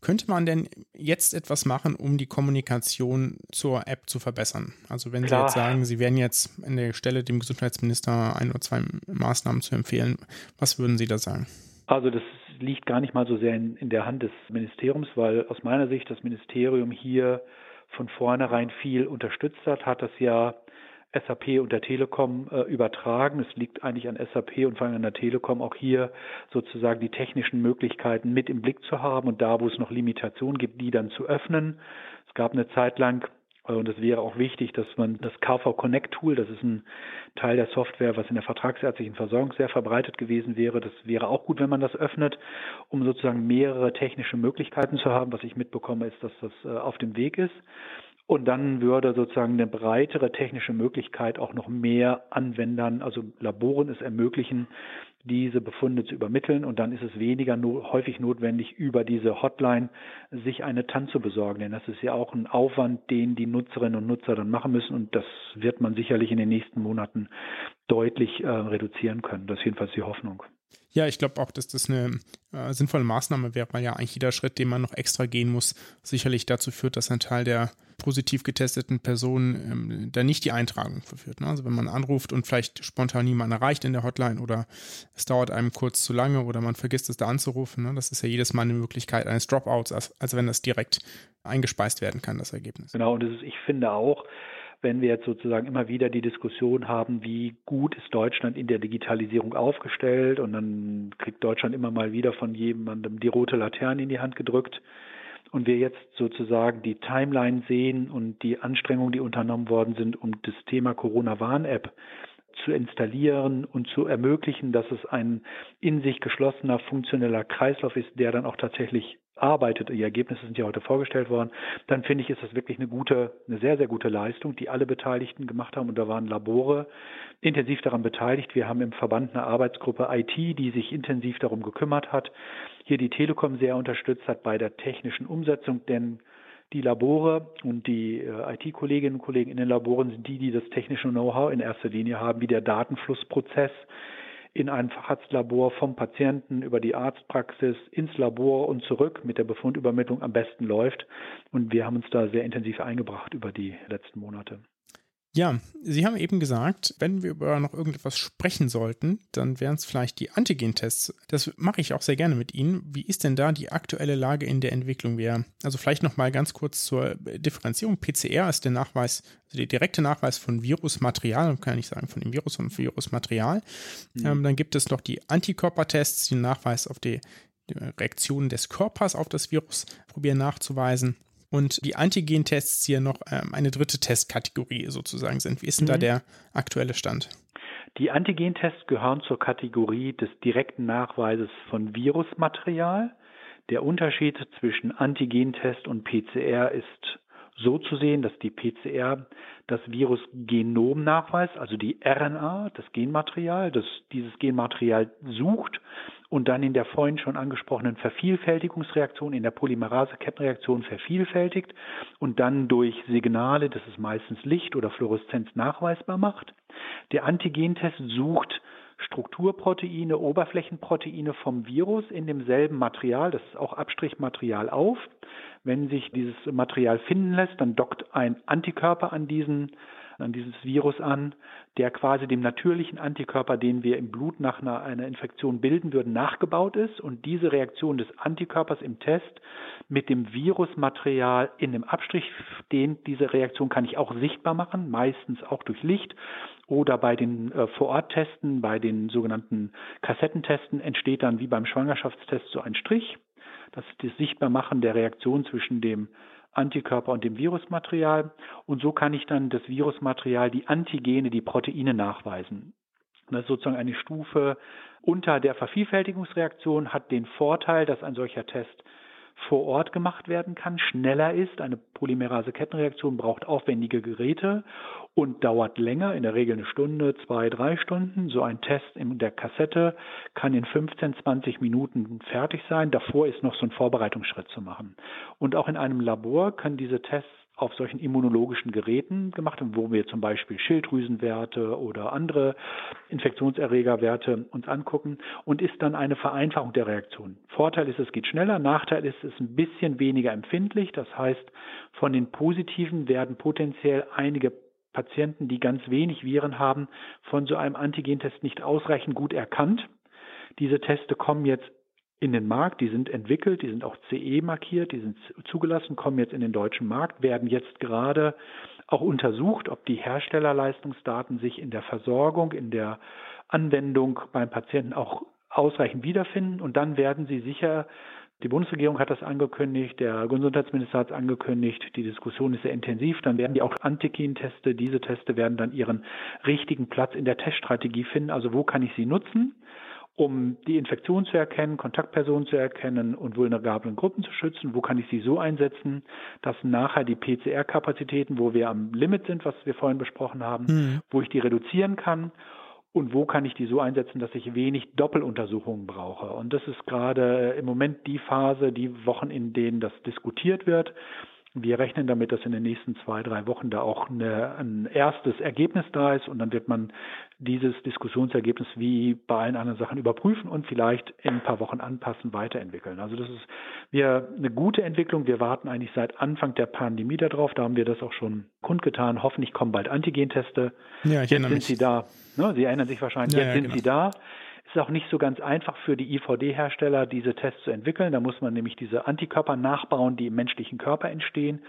Könnte man denn jetzt etwas machen, um die Kommunikation zur App zu verbessern? Also wenn klar. Sie jetzt sagen, Sie werden jetzt an der Stelle dem Gesundheitsminister ein oder zwei Maßnahmen zu empfehlen, was würden Sie da sagen? Also das liegt gar nicht mal so sehr in, in der Hand des Ministeriums, weil aus meiner Sicht das Ministerium hier von vornherein viel unterstützt hat, hat das ja SAP und der Telekom äh, übertragen. Es liegt eigentlich an SAP und vor allem an der Telekom auch hier sozusagen die technischen Möglichkeiten mit im Blick zu haben und da, wo es noch Limitationen gibt, die dann zu öffnen. Es gab eine Zeit lang und es wäre auch wichtig, dass man das KV Connect Tool, das ist ein Teil der Software, was in der vertragsärztlichen Versorgung sehr verbreitet gewesen wäre. Das wäre auch gut, wenn man das öffnet, um sozusagen mehrere technische Möglichkeiten zu haben. Was ich mitbekomme, ist, dass das äh, auf dem Weg ist. Und dann würde sozusagen eine breitere technische Möglichkeit auch noch mehr Anwendern, also Laboren es ermöglichen, diese Befunde zu übermitteln und dann ist es weniger no häufig notwendig, über diese Hotline sich eine TAN zu besorgen. Denn das ist ja auch ein Aufwand, den die Nutzerinnen und Nutzer dann machen müssen und das wird man sicherlich in den nächsten Monaten deutlich äh, reduzieren können. Das ist jedenfalls die Hoffnung. Ja, ich glaube auch, dass das eine äh, sinnvolle Maßnahme wäre, weil ja eigentlich jeder Schritt, den man noch extra gehen muss, sicherlich dazu führt, dass ein Teil der positiv getesteten Personen ähm, da nicht die Eintragung verführt. Ne? Also wenn man anruft und vielleicht spontan niemand erreicht in der Hotline oder es dauert einem kurz zu lange oder man vergisst es da anzurufen, ne? das ist ja jedes Mal eine Möglichkeit eines Dropouts, als, als wenn das direkt eingespeist werden kann, das Ergebnis. Genau, und ist, ich finde auch, wenn wir jetzt sozusagen immer wieder die Diskussion haben, wie gut ist Deutschland in der Digitalisierung aufgestellt und dann kriegt Deutschland immer mal wieder von jemandem die rote Laterne in die Hand gedrückt und wir jetzt sozusagen die Timeline sehen und die Anstrengungen, die unternommen worden sind, um das Thema Corona-Warn-App zu installieren und zu ermöglichen, dass es ein in sich geschlossener, funktioneller Kreislauf ist, der dann auch tatsächlich arbeitet, die Ergebnisse sind ja heute vorgestellt worden, dann finde ich, ist das wirklich eine gute, eine sehr, sehr gute Leistung, die alle Beteiligten gemacht haben. Und da waren Labore intensiv daran beteiligt. Wir haben im Verband eine Arbeitsgruppe IT, die sich intensiv darum gekümmert hat. Hier die Telekom sehr unterstützt hat bei der technischen Umsetzung, denn die Labore und die äh, IT-Kolleginnen und Kollegen in den Laboren sind die, die das technische Know-how in erster Linie haben, wie der Datenflussprozess in ein Facharztlabor vom Patienten über die Arztpraxis ins Labor und zurück mit der Befundübermittlung am besten läuft. Und wir haben uns da sehr intensiv eingebracht über die letzten Monate. Ja, Sie haben eben gesagt, wenn wir über noch irgendetwas sprechen sollten, dann wären es vielleicht die Antigen-Tests. Das mache ich auch sehr gerne mit Ihnen. Wie ist denn da die aktuelle Lage in der Entwicklung? Wir, also vielleicht noch mal ganz kurz zur Differenzierung. PCR ist der Nachweis, also der direkte Nachweis von Virusmaterial, man kann ja nicht sagen von dem Virus, sondern von Virusmaterial. Mhm. Ähm, dann gibt es noch die Antikörpertests, den Nachweis auf die, die Reaktion des Körpers auf das Virus probieren nachzuweisen und die Antigen-Tests hier noch ähm, eine dritte Testkategorie sozusagen sind. Wie ist denn mhm. da der aktuelle Stand? Die Antigen-Tests gehören zur Kategorie des direkten Nachweises von Virusmaterial. Der Unterschied zwischen Antigen-Test und PCR ist so zu sehen, dass die PCR das Virusgenom nachweist, also die RNA, das Genmaterial, das dieses Genmaterial sucht und dann in der vorhin schon angesprochenen Vervielfältigungsreaktion, in der Polymerase-Kettenreaktion vervielfältigt und dann durch Signale, das ist meistens Licht oder Fluoreszenz, nachweisbar macht. Der Antigentest sucht Strukturproteine, Oberflächenproteine vom Virus in demselben Material, das ist auch Abstrichmaterial auf, Wenn sich dieses Material finden lässt, dann dockt ein Antikörper an diesen an dieses Virus an, der quasi dem natürlichen Antikörper, den wir im Blut nach einer, einer Infektion bilden würden, nachgebaut ist. Und diese Reaktion des Antikörpers im Test mit dem Virusmaterial in dem Abstrich, den, diese Reaktion kann ich auch sichtbar machen, meistens auch durch Licht oder bei den äh, Vororttesten, bei den sogenannten Kassettentesten entsteht dann wie beim Schwangerschaftstest so ein Strich. Das ist das Sichtbarmachen der Reaktion zwischen dem Antikörper und dem Virusmaterial. Und so kann ich dann das Virusmaterial, die Antigene, die Proteine nachweisen. Das ist sozusagen eine Stufe unter der Vervielfältigungsreaktion, hat den Vorteil, dass ein solcher Test vor Ort gemacht werden kann, schneller ist. Eine Polymerase-Kettenreaktion braucht aufwendige Geräte und dauert länger, in der Regel eine Stunde, zwei, drei Stunden. So ein Test in der Kassette kann in 15, 20 Minuten fertig sein. Davor ist noch so ein Vorbereitungsschritt zu machen. Und auch in einem Labor können diese Tests auf solchen immunologischen Geräten gemacht haben, wo wir zum Beispiel Schilddrüsenwerte oder andere Infektionserregerwerte uns angucken und ist dann eine Vereinfachung der Reaktion. Vorteil ist, es geht schneller, Nachteil ist, es ist ein bisschen weniger empfindlich. Das heißt, von den positiven werden potenziell einige Patienten, die ganz wenig Viren haben, von so einem Antigentest nicht ausreichend gut erkannt. Diese Teste kommen jetzt in den Markt, die sind entwickelt, die sind auch CE markiert, die sind zugelassen, kommen jetzt in den deutschen Markt, werden jetzt gerade auch untersucht, ob die Herstellerleistungsdaten sich in der Versorgung, in der Anwendung beim Patienten auch ausreichend wiederfinden und dann werden sie sicher die Bundesregierung hat das angekündigt, der Gesundheitsminister hat es angekündigt, die Diskussion ist sehr intensiv. Dann werden die auch Antigen-Teste, diese Teste werden dann ihren richtigen Platz in der Teststrategie finden. Also wo kann ich sie nutzen? um die Infektion zu erkennen, Kontaktpersonen zu erkennen und vulnerablen Gruppen zu schützen? Wo kann ich sie so einsetzen, dass nachher die PCR-Kapazitäten, wo wir am Limit sind, was wir vorhin besprochen haben, mhm. wo ich die reduzieren kann? Und wo kann ich die so einsetzen, dass ich wenig Doppeluntersuchungen brauche? Und das ist gerade im Moment die Phase, die Wochen, in denen das diskutiert wird. Wir rechnen damit, dass in den nächsten zwei, drei Wochen da auch eine, ein erstes Ergebnis da ist und dann wird man dieses Diskussionsergebnis wie bei allen anderen Sachen überprüfen und vielleicht in ein paar Wochen anpassen, weiterentwickeln. Also das ist wir eine gute Entwicklung. Wir warten eigentlich seit Anfang der Pandemie darauf. Da haben wir das auch schon kundgetan. Hoffentlich kommen bald Antigenteste. Ja, ich Jetzt sind mich. sie da. Ne, sie erinnern sich wahrscheinlich. Ja, Jetzt ja, sind genau. sie da ist auch nicht so ganz einfach für die IVD-Hersteller, diese Tests zu entwickeln. Da muss man nämlich diese Antikörper nachbauen, die im menschlichen Körper entstehen.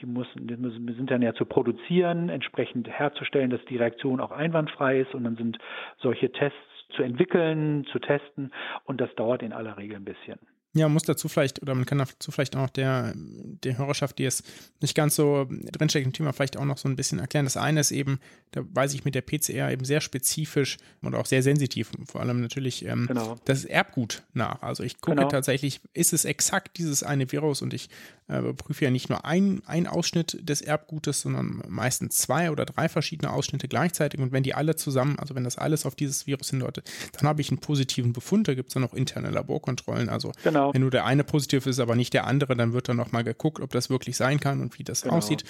Die, müssen, die sind dann ja zu produzieren, entsprechend herzustellen, dass die Reaktion auch einwandfrei ist. Und dann sind solche Tests zu entwickeln, zu testen. Und das dauert in aller Regel ein bisschen. Ja, man muss dazu vielleicht, oder man kann dazu vielleicht auch der, der Hörerschaft, die es nicht ganz so drinsteckt im Thema, vielleicht auch noch so ein bisschen erklären. Das eine ist eben, da weiß ich mit der PCR eben sehr spezifisch und auch sehr sensitiv, vor allem natürlich ähm, genau. das Erbgut nach. Also ich gucke genau. tatsächlich, ist es exakt dieses eine Virus und ich prüfe ja nicht nur einen Ausschnitt des Erbgutes, sondern meistens zwei oder drei verschiedene Ausschnitte gleichzeitig. Und wenn die alle zusammen, also wenn das alles auf dieses Virus hindeutet, dann habe ich einen positiven Befund. Da gibt es dann auch interne Laborkontrollen. Also genau. wenn nur der eine positiv ist, aber nicht der andere, dann wird dann nochmal geguckt, ob das wirklich sein kann und wie das genau. aussieht.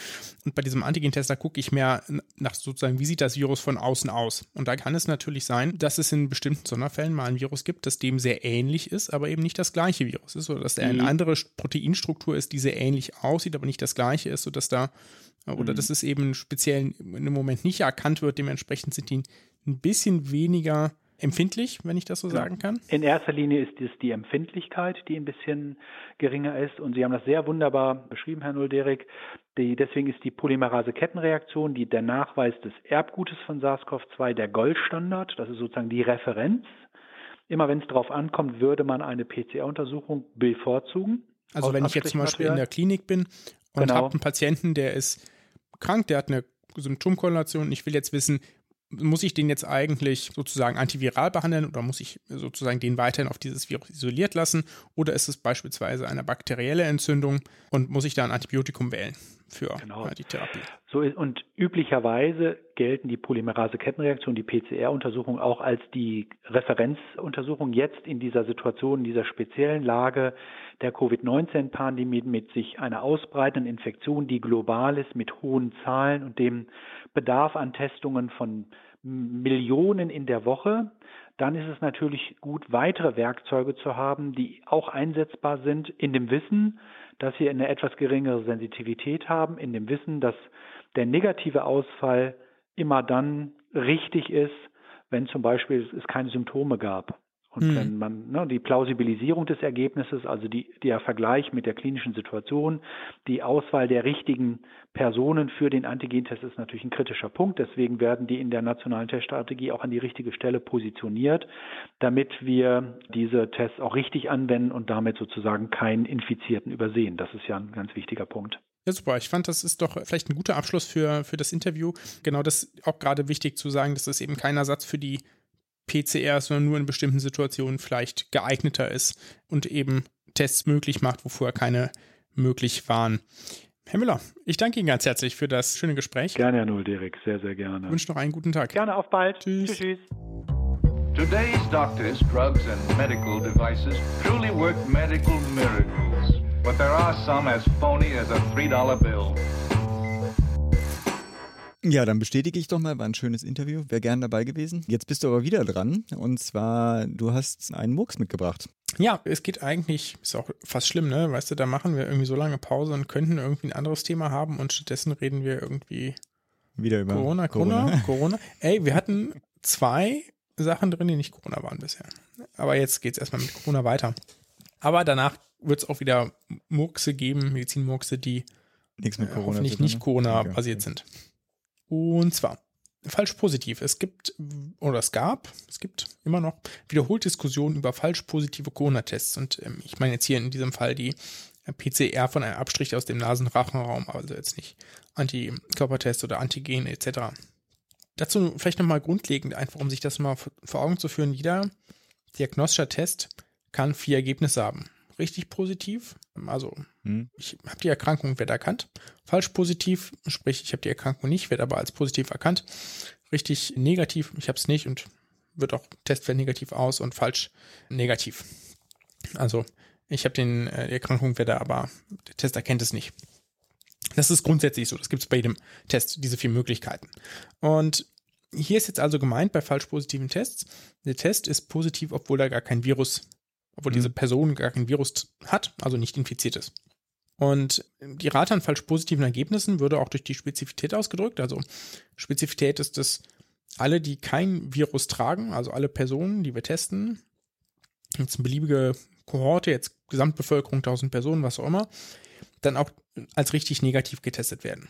Und bei diesem Antigen-Test, da gucke ich mehr nach sozusagen, wie sieht das Virus von außen aus. Und da kann es natürlich sein, dass es in bestimmten Sonderfällen mal ein Virus gibt, das dem sehr ähnlich ist, aber eben nicht das gleiche Virus ist oder dass er eine andere Proteinstruktur ist, die sehr ähnlich aussieht, aber nicht das gleiche ist, sodass da, oder mhm. dass es eben speziell im Moment nicht erkannt wird. Dementsprechend sind die ein bisschen weniger empfindlich, wenn ich das so sagen kann? In erster Linie ist es die Empfindlichkeit, die ein bisschen geringer ist. Und Sie haben das sehr wunderbar beschrieben, Herr Nulderik. Die, deswegen ist die Polymerase-Kettenreaktion, die der Nachweis des Erbgutes von SARS-CoV-2 der Goldstandard. Das ist sozusagen die Referenz. Immer wenn es darauf ankommt, würde man eine PCR-Untersuchung bevorzugen. Also wenn ich jetzt zum Beispiel in der Klinik bin und genau. habe einen Patienten, der ist krank, der hat eine Symptomkorrelation und ich will jetzt wissen, muss ich den jetzt eigentlich sozusagen antiviral behandeln oder muss ich sozusagen den weiterhin auf dieses Virus isoliert lassen? Oder ist es beispielsweise eine bakterielle Entzündung und muss ich da ein Antibiotikum wählen für genau. die Therapie? So ist, und üblicherweise gelten die Polymerase-Kettenreaktionen, die PCR-Untersuchung auch als die Referenzuntersuchung jetzt in dieser Situation, in dieser speziellen Lage der Covid-19-Pandemie mit sich einer ausbreitenden Infektion, die global ist, mit hohen Zahlen und dem Bedarf an Testungen von Millionen in der Woche. dann ist es natürlich gut, weitere Werkzeuge zu haben, die auch einsetzbar sind, in dem Wissen, dass wir eine etwas geringere Sensitivität haben, in dem Wissen, dass der negative Ausfall immer dann richtig ist, wenn zum Beispiel es keine Symptome gab. Und hm. wenn man ne, die Plausibilisierung des Ergebnisses, also die, der Vergleich mit der klinischen Situation, die Auswahl der richtigen Personen für den Antigentest ist natürlich ein kritischer Punkt. Deswegen werden die in der nationalen Teststrategie auch an die richtige Stelle positioniert, damit wir diese Tests auch richtig anwenden und damit sozusagen keinen Infizierten übersehen. Das ist ja ein ganz wichtiger Punkt. Ja, super. Ich fand, das ist doch vielleicht ein guter Abschluss für, für das Interview. Genau das ist auch gerade wichtig zu sagen, dass das eben kein Ersatz für die PCR, sondern nur in bestimmten Situationen vielleicht geeigneter ist und eben Tests möglich macht, wo vorher keine möglich waren. Herr Müller, ich danke Ihnen ganz herzlich für das schöne Gespräch. Gerne, Herr Nulderik, sehr, sehr gerne. Ich wünsche noch einen guten Tag. Gerne, auf bald. Tschüss. tschüss, tschüss. Today's doctors, drugs and medical devices truly work medical miracles. But there are some as phony as a $3 bill. Ja, dann bestätige ich doch mal, war ein schönes Interview, wäre gern dabei gewesen. Jetzt bist du aber wieder dran und zwar, du hast einen Murks mitgebracht. Ja, es geht eigentlich, ist auch fast schlimm, ne? Weißt du, da machen wir irgendwie so lange Pause und könnten irgendwie ein anderes Thema haben und stattdessen reden wir irgendwie wieder über Corona, Corona, Corona. Corona. Ey, wir hatten zwei Sachen drin, die nicht Corona waren bisher. Aber jetzt geht es erstmal mit Corona weiter. Aber danach wird es auch wieder Murkse geben, Medizinmurkse, die Nichts mit Corona hoffentlich nicht Corona-basiert okay. sind. Und zwar falsch positiv. Es gibt oder es gab, es gibt immer noch wiederholt Diskussionen über falsch positive Corona-Tests. Und ähm, ich meine jetzt hier in diesem Fall die PCR von einem Abstrich aus dem Nasenrachenraum, also jetzt nicht Antikörpertest oder Antigen etc. Dazu vielleicht nochmal grundlegend, einfach um sich das mal vor Augen zu führen. Jeder diagnostischer Test kann vier Ergebnisse haben richtig positiv. Also hm. ich habe die Erkrankung, werde erkannt. Falsch positiv, sprich ich habe die Erkrankung nicht, werde aber als positiv erkannt. Richtig negativ, ich habe es nicht und wird auch Test fällt negativ aus und falsch negativ. Also ich habe den äh, die Erkrankung, werde aber der Test erkennt es nicht. Das ist grundsätzlich so. Das gibt es bei jedem Test, diese vier Möglichkeiten. Und hier ist jetzt also gemeint bei falsch positiven Tests, der Test ist positiv, obwohl da gar kein Virus obwohl mhm. diese Person gar kein Virus hat, also nicht infiziert ist. Und die Rate an falsch positiven Ergebnissen würde auch durch die Spezifität ausgedrückt. Also Spezifität ist dass alle, die kein Virus tragen, also alle Personen, die wir testen, jetzt eine beliebige Kohorte, jetzt Gesamtbevölkerung 1000 Personen, was auch immer, dann auch als richtig negativ getestet werden.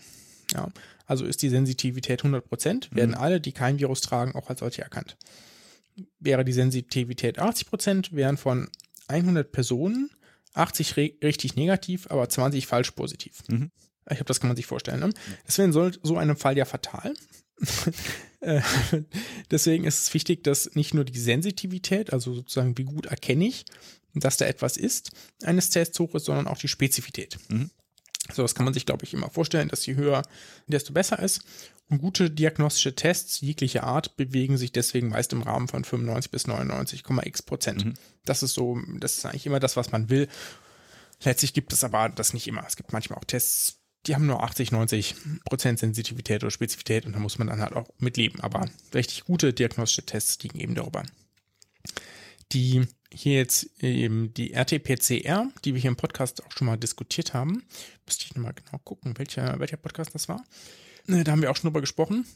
Ja, also ist die Sensitivität 100 Prozent, werden mhm. alle, die kein Virus tragen, auch als solche erkannt wäre die Sensitivität 80 Prozent, wären von 100 Personen 80 richtig negativ, aber 20 falsch positiv. Mhm. Ich glaube, das kann man sich vorstellen. Ne? Wäre in so, einem Fall ja fatal. Äh, deswegen ist es wichtig, dass nicht nur die Sensitivität, also sozusagen wie gut erkenne ich, dass da etwas ist, eines Tests hoch ist, sondern auch die Spezifität. Mhm. So, das kann man sich, glaube ich, immer vorstellen, dass je höher, desto besser ist. Und gute diagnostische Tests jeglicher Art bewegen sich deswegen meist im Rahmen von 95 bis 99,x Prozent. Mhm. Das ist so, das ist eigentlich immer das, was man will. Letztlich gibt es aber das nicht immer. Es gibt manchmal auch Tests, die haben nur 80, 90 Prozent Sensitivität oder Spezifität und da muss man dann halt auch mitleben. Aber richtig gute diagnostische Tests liegen eben darüber. Die hier jetzt eben die RT-PCR, die wir hier im Podcast auch schon mal diskutiert haben. Müsste ich nochmal genau gucken, welcher, welcher Podcast das war. Ne, da haben wir auch schon drüber gesprochen.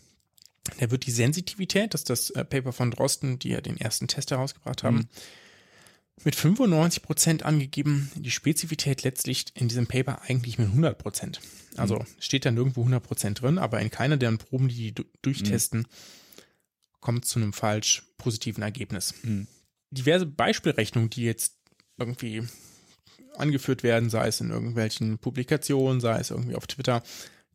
Da wird die Sensitivität, das ist das äh, Paper von Drosten, die ja den ersten Test herausgebracht haben, mhm. mit 95 Prozent angegeben. Die Spezifität letztlich in diesem Paper eigentlich mit 100 Prozent. Also mhm. steht da nirgendwo 100 Prozent drin, aber in keiner der Proben, die die durchtesten, mhm. kommt zu einem falsch positiven Ergebnis. Mhm. Diverse Beispielrechnungen, die jetzt irgendwie angeführt werden, sei es in irgendwelchen Publikationen, sei es irgendwie auf Twitter,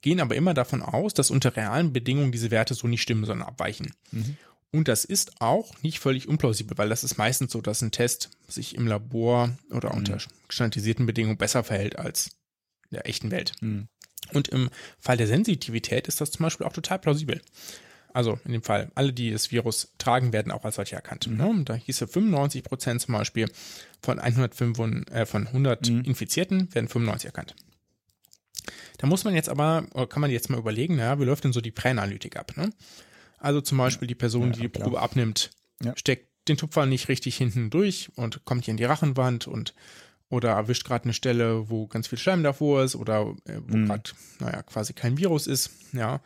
gehen aber immer davon aus, dass unter realen Bedingungen diese Werte so nicht stimmen, sondern abweichen. Mhm. Und das ist auch nicht völlig unplausibel, weil das ist meistens so, dass ein Test sich im Labor oder mhm. unter standardisierten Bedingungen besser verhält als in der echten Welt. Mhm. Und im Fall der Sensitivität ist das zum Beispiel auch total plausibel. Also in dem Fall, alle, die das Virus tragen, werden auch als solche erkannt. Mhm. Ne? Da hieße 95 Prozent zum Beispiel von 105, äh, von 100 mhm. Infizierten werden 95 erkannt. Da muss man jetzt aber, kann man jetzt mal überlegen, naja, wie läuft denn so die Präanalytik ab? Ne? Also zum Beispiel die Person, ja, die die Probe abnimmt, ja. steckt den Tupfer nicht richtig hinten durch und kommt hier in die Rachenwand und oder erwischt gerade eine Stelle, wo ganz viel Schleim davor ist oder äh, wo Mhm. gerade, naja, quasi kein Virus ist, ja.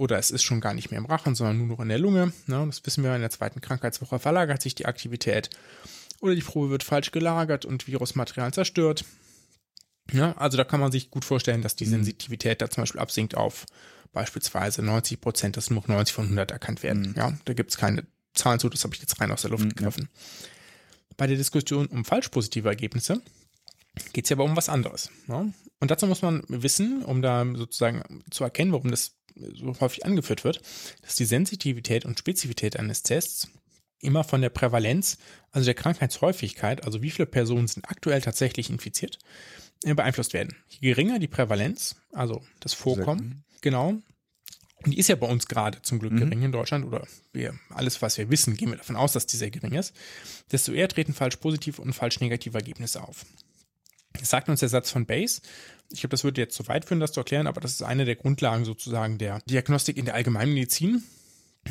Oder es ist schon gar nicht mehr im Rachen, sondern nur noch in der Lunge. Ne? Das wissen wir, in der zweiten Krankheitswoche verlagert sich die Aktivität. Oder die Probe wird falsch gelagert und Virusmaterial zerstört. Ja, also da kann man sich gut vorstellen, dass die Mhm. Sensitivität da zum Beispiel absinkt auf beispielsweise 90 Prozent, dass nur noch 90 von 100 erkannt werden. Mhm. Ja, da gibt es keine Zahlen zu, das habe ich jetzt rein aus der Luft Mhm, ja. gegriffen. Bei der Diskussion um falsch positive Ergebnisse geht es ja aber um was anderes. Ne? Und dazu muss man wissen, um da sozusagen zu erkennen, warum das so häufig angeführt wird, dass die Sensitivität und Spezifität eines Tests immer von der Prävalenz, also der Krankheitshäufigkeit, also wie viele Personen sind aktuell tatsächlich infiziert, äh, beeinflusst werden. Je geringer die Prävalenz, also das Vorkommen, genau, und die ist ja bei uns gerade zum Glück Mhm. gering in Deutschland, oder wir, alles, was wir wissen, gehen wir davon aus, dass die sehr gering ist, desto eher treten falsch positive und falsch negative Ergebnisse auf. Sagt uns der Satz von Bayes. Ich glaube, das würde jetzt zu weit führen, das zu erklären, aber das ist eine der Grundlagen sozusagen der Diagnostik in der Allgemeinmedizin.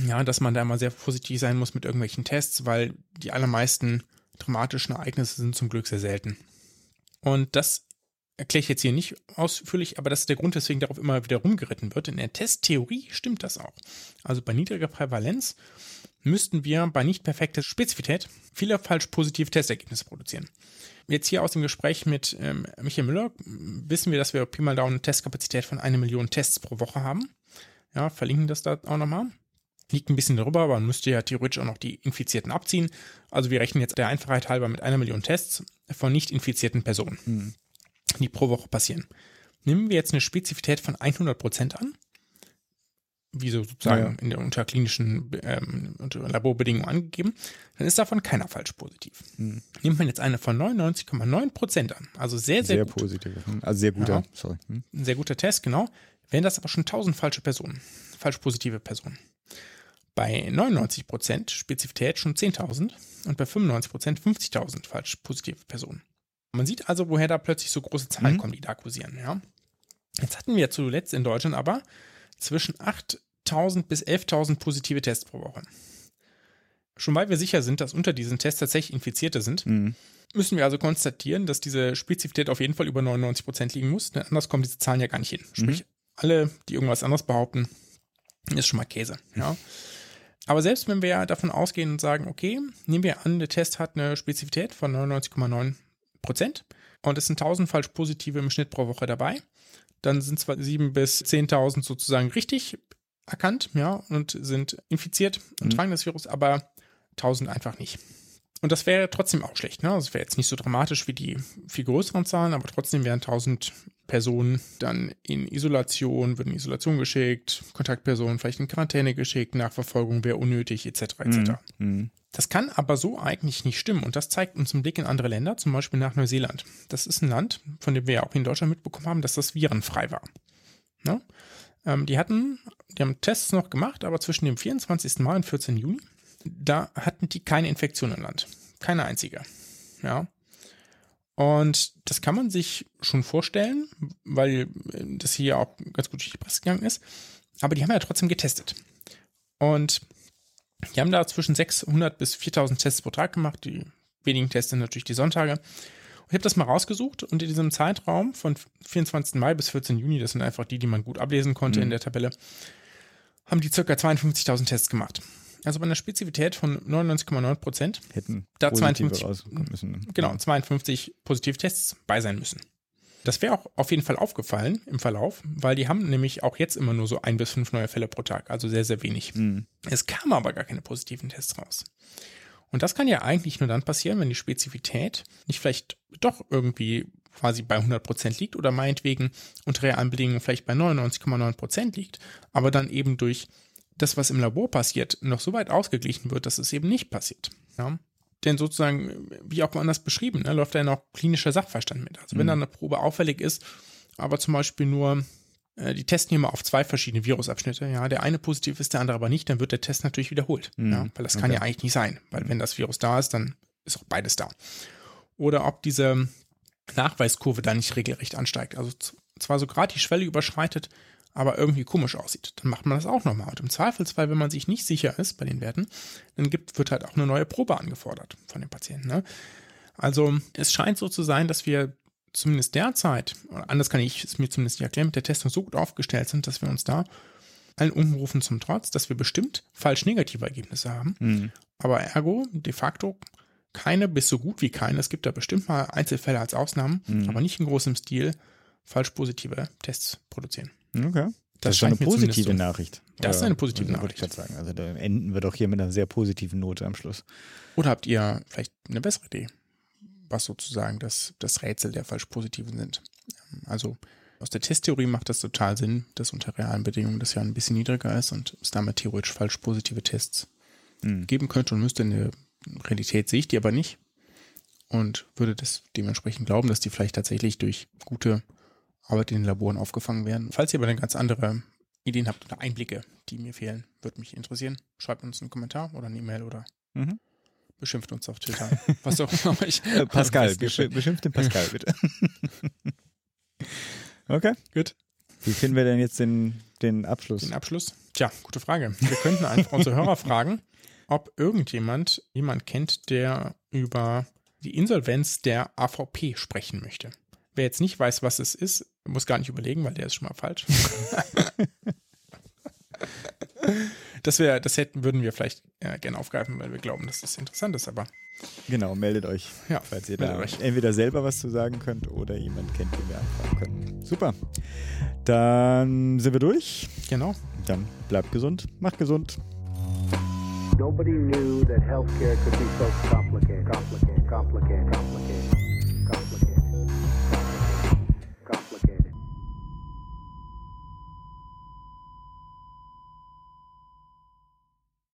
Ja, dass man da immer sehr vorsichtig sein muss mit irgendwelchen Tests, weil die allermeisten dramatischen Ereignisse sind zum Glück sehr selten. Und das erkläre ich jetzt hier nicht ausführlich, aber das ist der Grund, weswegen darauf immer wieder rumgeritten wird. In der Testtheorie stimmt das auch. Also bei niedriger Prävalenz müssten wir bei nicht perfekter Spezifität viele falsch positive Testergebnisse produzieren. Jetzt hier aus dem Gespräch mit ähm, Michael Müller m, wissen wir, dass wir Pi mal Daumen eine Testkapazität von einer Million Tests pro Woche haben. Ja, verlinken das da auch nochmal. Liegt ein bisschen darüber, aber man müsste ja theoretisch auch noch die Infizierten abziehen. Also wir rechnen jetzt der Einfachheit halber mit einer Million Tests von nicht infizierten Personen, die pro Woche passieren. Nehmen wir jetzt eine Spezifität von 100% an, wie so sozusagen Ja, in der unter klinischen ähm, unter Laborbedingungen angegeben, dann ist davon keiner falsch positiv. Mhm. Nimmt man jetzt eine von 99,9% an, also sehr, sehr, Sehr, gut, positiv. Also sehr guter, Ja. sorry. Hm? ein sehr guter Test, genau, wären das aber schon 1000 falsche Personen, falsch positive Personen. Bei 99% Spezifität schon 10.000 und bei 95% 50.000 falsch positive Personen. Man sieht also, woher da plötzlich so große Zahlen Mhm. kommen, die da kursieren. Ja? Jetzt hatten wir zuletzt in Deutschland aber zwischen 8.000 bis 11.000 positive Tests pro Woche. Schon weil wir sicher sind, dass unter diesen Tests tatsächlich Infizierte sind, Mhm. müssen wir also konstatieren, dass diese Spezifität auf jeden Fall über 99% liegen muss, denn anders kommen diese Zahlen ja gar nicht hin. Sprich, alle, die irgendwas anderes behaupten, ist schon mal Käse. Ja. Aber selbst wenn wir davon ausgehen und sagen, okay, nehmen wir an, der Test hat eine Spezifität von 99,9% und es sind 1000 falsch positive im Schnitt pro Woche dabei, dann sind zwar 7.000 bis 10.000 sozusagen richtig erkannt, ja, und sind infiziert und Mhm. tragen das Virus, aber 1000 einfach nicht. Und das wäre trotzdem auch schlecht. Ne? Das wäre jetzt nicht so dramatisch wie die viel größeren Zahlen, aber trotzdem wären 1000 Personen dann in Isolation, würden in Isolation geschickt, Kontaktpersonen vielleicht in Quarantäne geschickt, Nachverfolgung wäre unnötig, etc. etc. Mhm. Das kann aber so eigentlich nicht stimmen und das zeigt uns ein Blick in andere Länder, zum Beispiel nach Neuseeland. Das ist ein Land, von dem wir ja auch in Deutschland mitbekommen haben, dass das virenfrei war. Ne? Ähm, die hatten, die haben Tests noch gemacht, aber zwischen dem 24. Mai und 14. Juni, da hatten die keine Infektion im Land. Keine einzige. Ja. Und das kann man sich schon vorstellen, weil äh, das hier auch ganz gut durch die Presse gegangen ist. Aber die haben ja trotzdem getestet. Und die haben da zwischen 600 bis 4000 Tests pro Tag gemacht. Die wenigen Tests sind natürlich die Sonntage. Und ich habe das mal rausgesucht und in diesem Zeitraum von 24. Mai bis 14. Juni, das sind einfach die, die man gut ablesen konnte Mhm. in der Tabelle, haben die ca. 52.000 Tests gemacht. Also bei einer Spezifität von 99,9 Prozent Hätten Da positive 52 rauskommen müssen. ne? genau, 52 Positivtests bei sein müssen. Das wäre auch auf jeden Fall aufgefallen im Verlauf, weil die haben nämlich auch jetzt immer nur so ein bis fünf neue Fälle pro Tag, also sehr, sehr wenig. Mhm. Es kamen aber gar keine positiven Tests raus. Und das kann ja eigentlich nur dann passieren, wenn die Spezifität nicht vielleicht doch irgendwie quasi bei 100% liegt oder meinetwegen unter realen Bedingungen vielleicht bei 99,9% liegt, aber dann eben durch das, was im Labor passiert, noch so weit ausgeglichen wird, dass es eben nicht passiert. Ja? Denn sozusagen, wie auch woanders beschrieben, ne, läuft da ja noch klinischer Sachverstand mit. Also wenn Mhm. dann eine Probe auffällig ist, aber zum Beispiel nur äh, die testen hier mal auf zwei verschiedene Virusabschnitte, ja, der eine positiv ist, der andere aber nicht, dann wird der Test natürlich wiederholt. Mhm. Ja, weil das kann Okay. ja eigentlich nicht sein, weil wenn das Virus da ist, dann ist auch beides da. Oder ob diese Nachweiskurve da nicht regelrecht ansteigt. Also zwar so gerade die Schwelle überschreitet, aber irgendwie komisch aussieht, dann macht man das auch nochmal. Und im Zweifelsfall, wenn man sich nicht sicher ist bei den Werten, dann gibt, wird halt auch eine neue Probe angefordert von dem Patienten. Ne? Also es scheint so zu sein, dass wir zumindest derzeit, oder anders kann ich es mir zumindest nicht erklären, mit der Testung so gut aufgestellt sind, dass wir uns da allen Unrufen zum Trotz, dass wir bestimmt falsch negative Ergebnisse haben. Mhm. Aber ergo, de facto, keine bis so gut wie keine. Es gibt da bestimmt mal Einzelfälle als Ausnahmen, Mhm. aber nicht in großem Stil falsch positive Tests produzieren. Okay. Das Das, ist schon eine positive. Nachricht. Das ist eine positive also, wollte ich gerade sagen. Also da enden wir doch hier mit einer sehr positiven Note am Schluss. Oder habt ihr vielleicht eine bessere Idee, was sozusagen das, das Rätsel der falsch positiven sind? Ähm, Also aus der Testtheorie macht das total Sinn, dass unter realen Bedingungen das ja ein bisschen niedriger ist und es damit theoretisch falsch positive Tests Mhm. geben könnte und müsste. In der Realität sehe ich die aber nicht und würde das dementsprechend glauben, dass die vielleicht tatsächlich durch gute Arbeit in den Laboren aufgefangen werden. Falls ihr aber eine ganz andere Ideen habt oder Einblicke, die mir fehlen, würde mich interessieren. Schreibt uns einen Kommentar oder eine E-Mail oder Mhm. beschimpft uns auf Twitter. Was auch immer euch. Äh, Pascal, beschimpft den Pascal, bitte. okay. Gut. Wie finden wir denn jetzt den, den Abschluss? Den Abschluss? Tja, gute Frage. Wir könnten einfach unsere Hörer fragen, ob irgendjemand jemand kennt, der über die Insolvenz der AVP sprechen möchte. Wer jetzt nicht weiß, was es ist, muss gar nicht überlegen, weil der ist schon mal falsch. das wäre, das hätten, würden wir vielleicht äh, gerne aufgreifen, weil wir glauben, dass das interessant ist, aber Genau, meldet euch, Ja, falls ihr da euch. entweder selber was zu sagen könnt oder jemand kennt, den wir anfragen können. Super. Dann sind wir durch. genau. Dann bleibt gesund, macht gesund. Nobody knew that healthcare could be so complicated.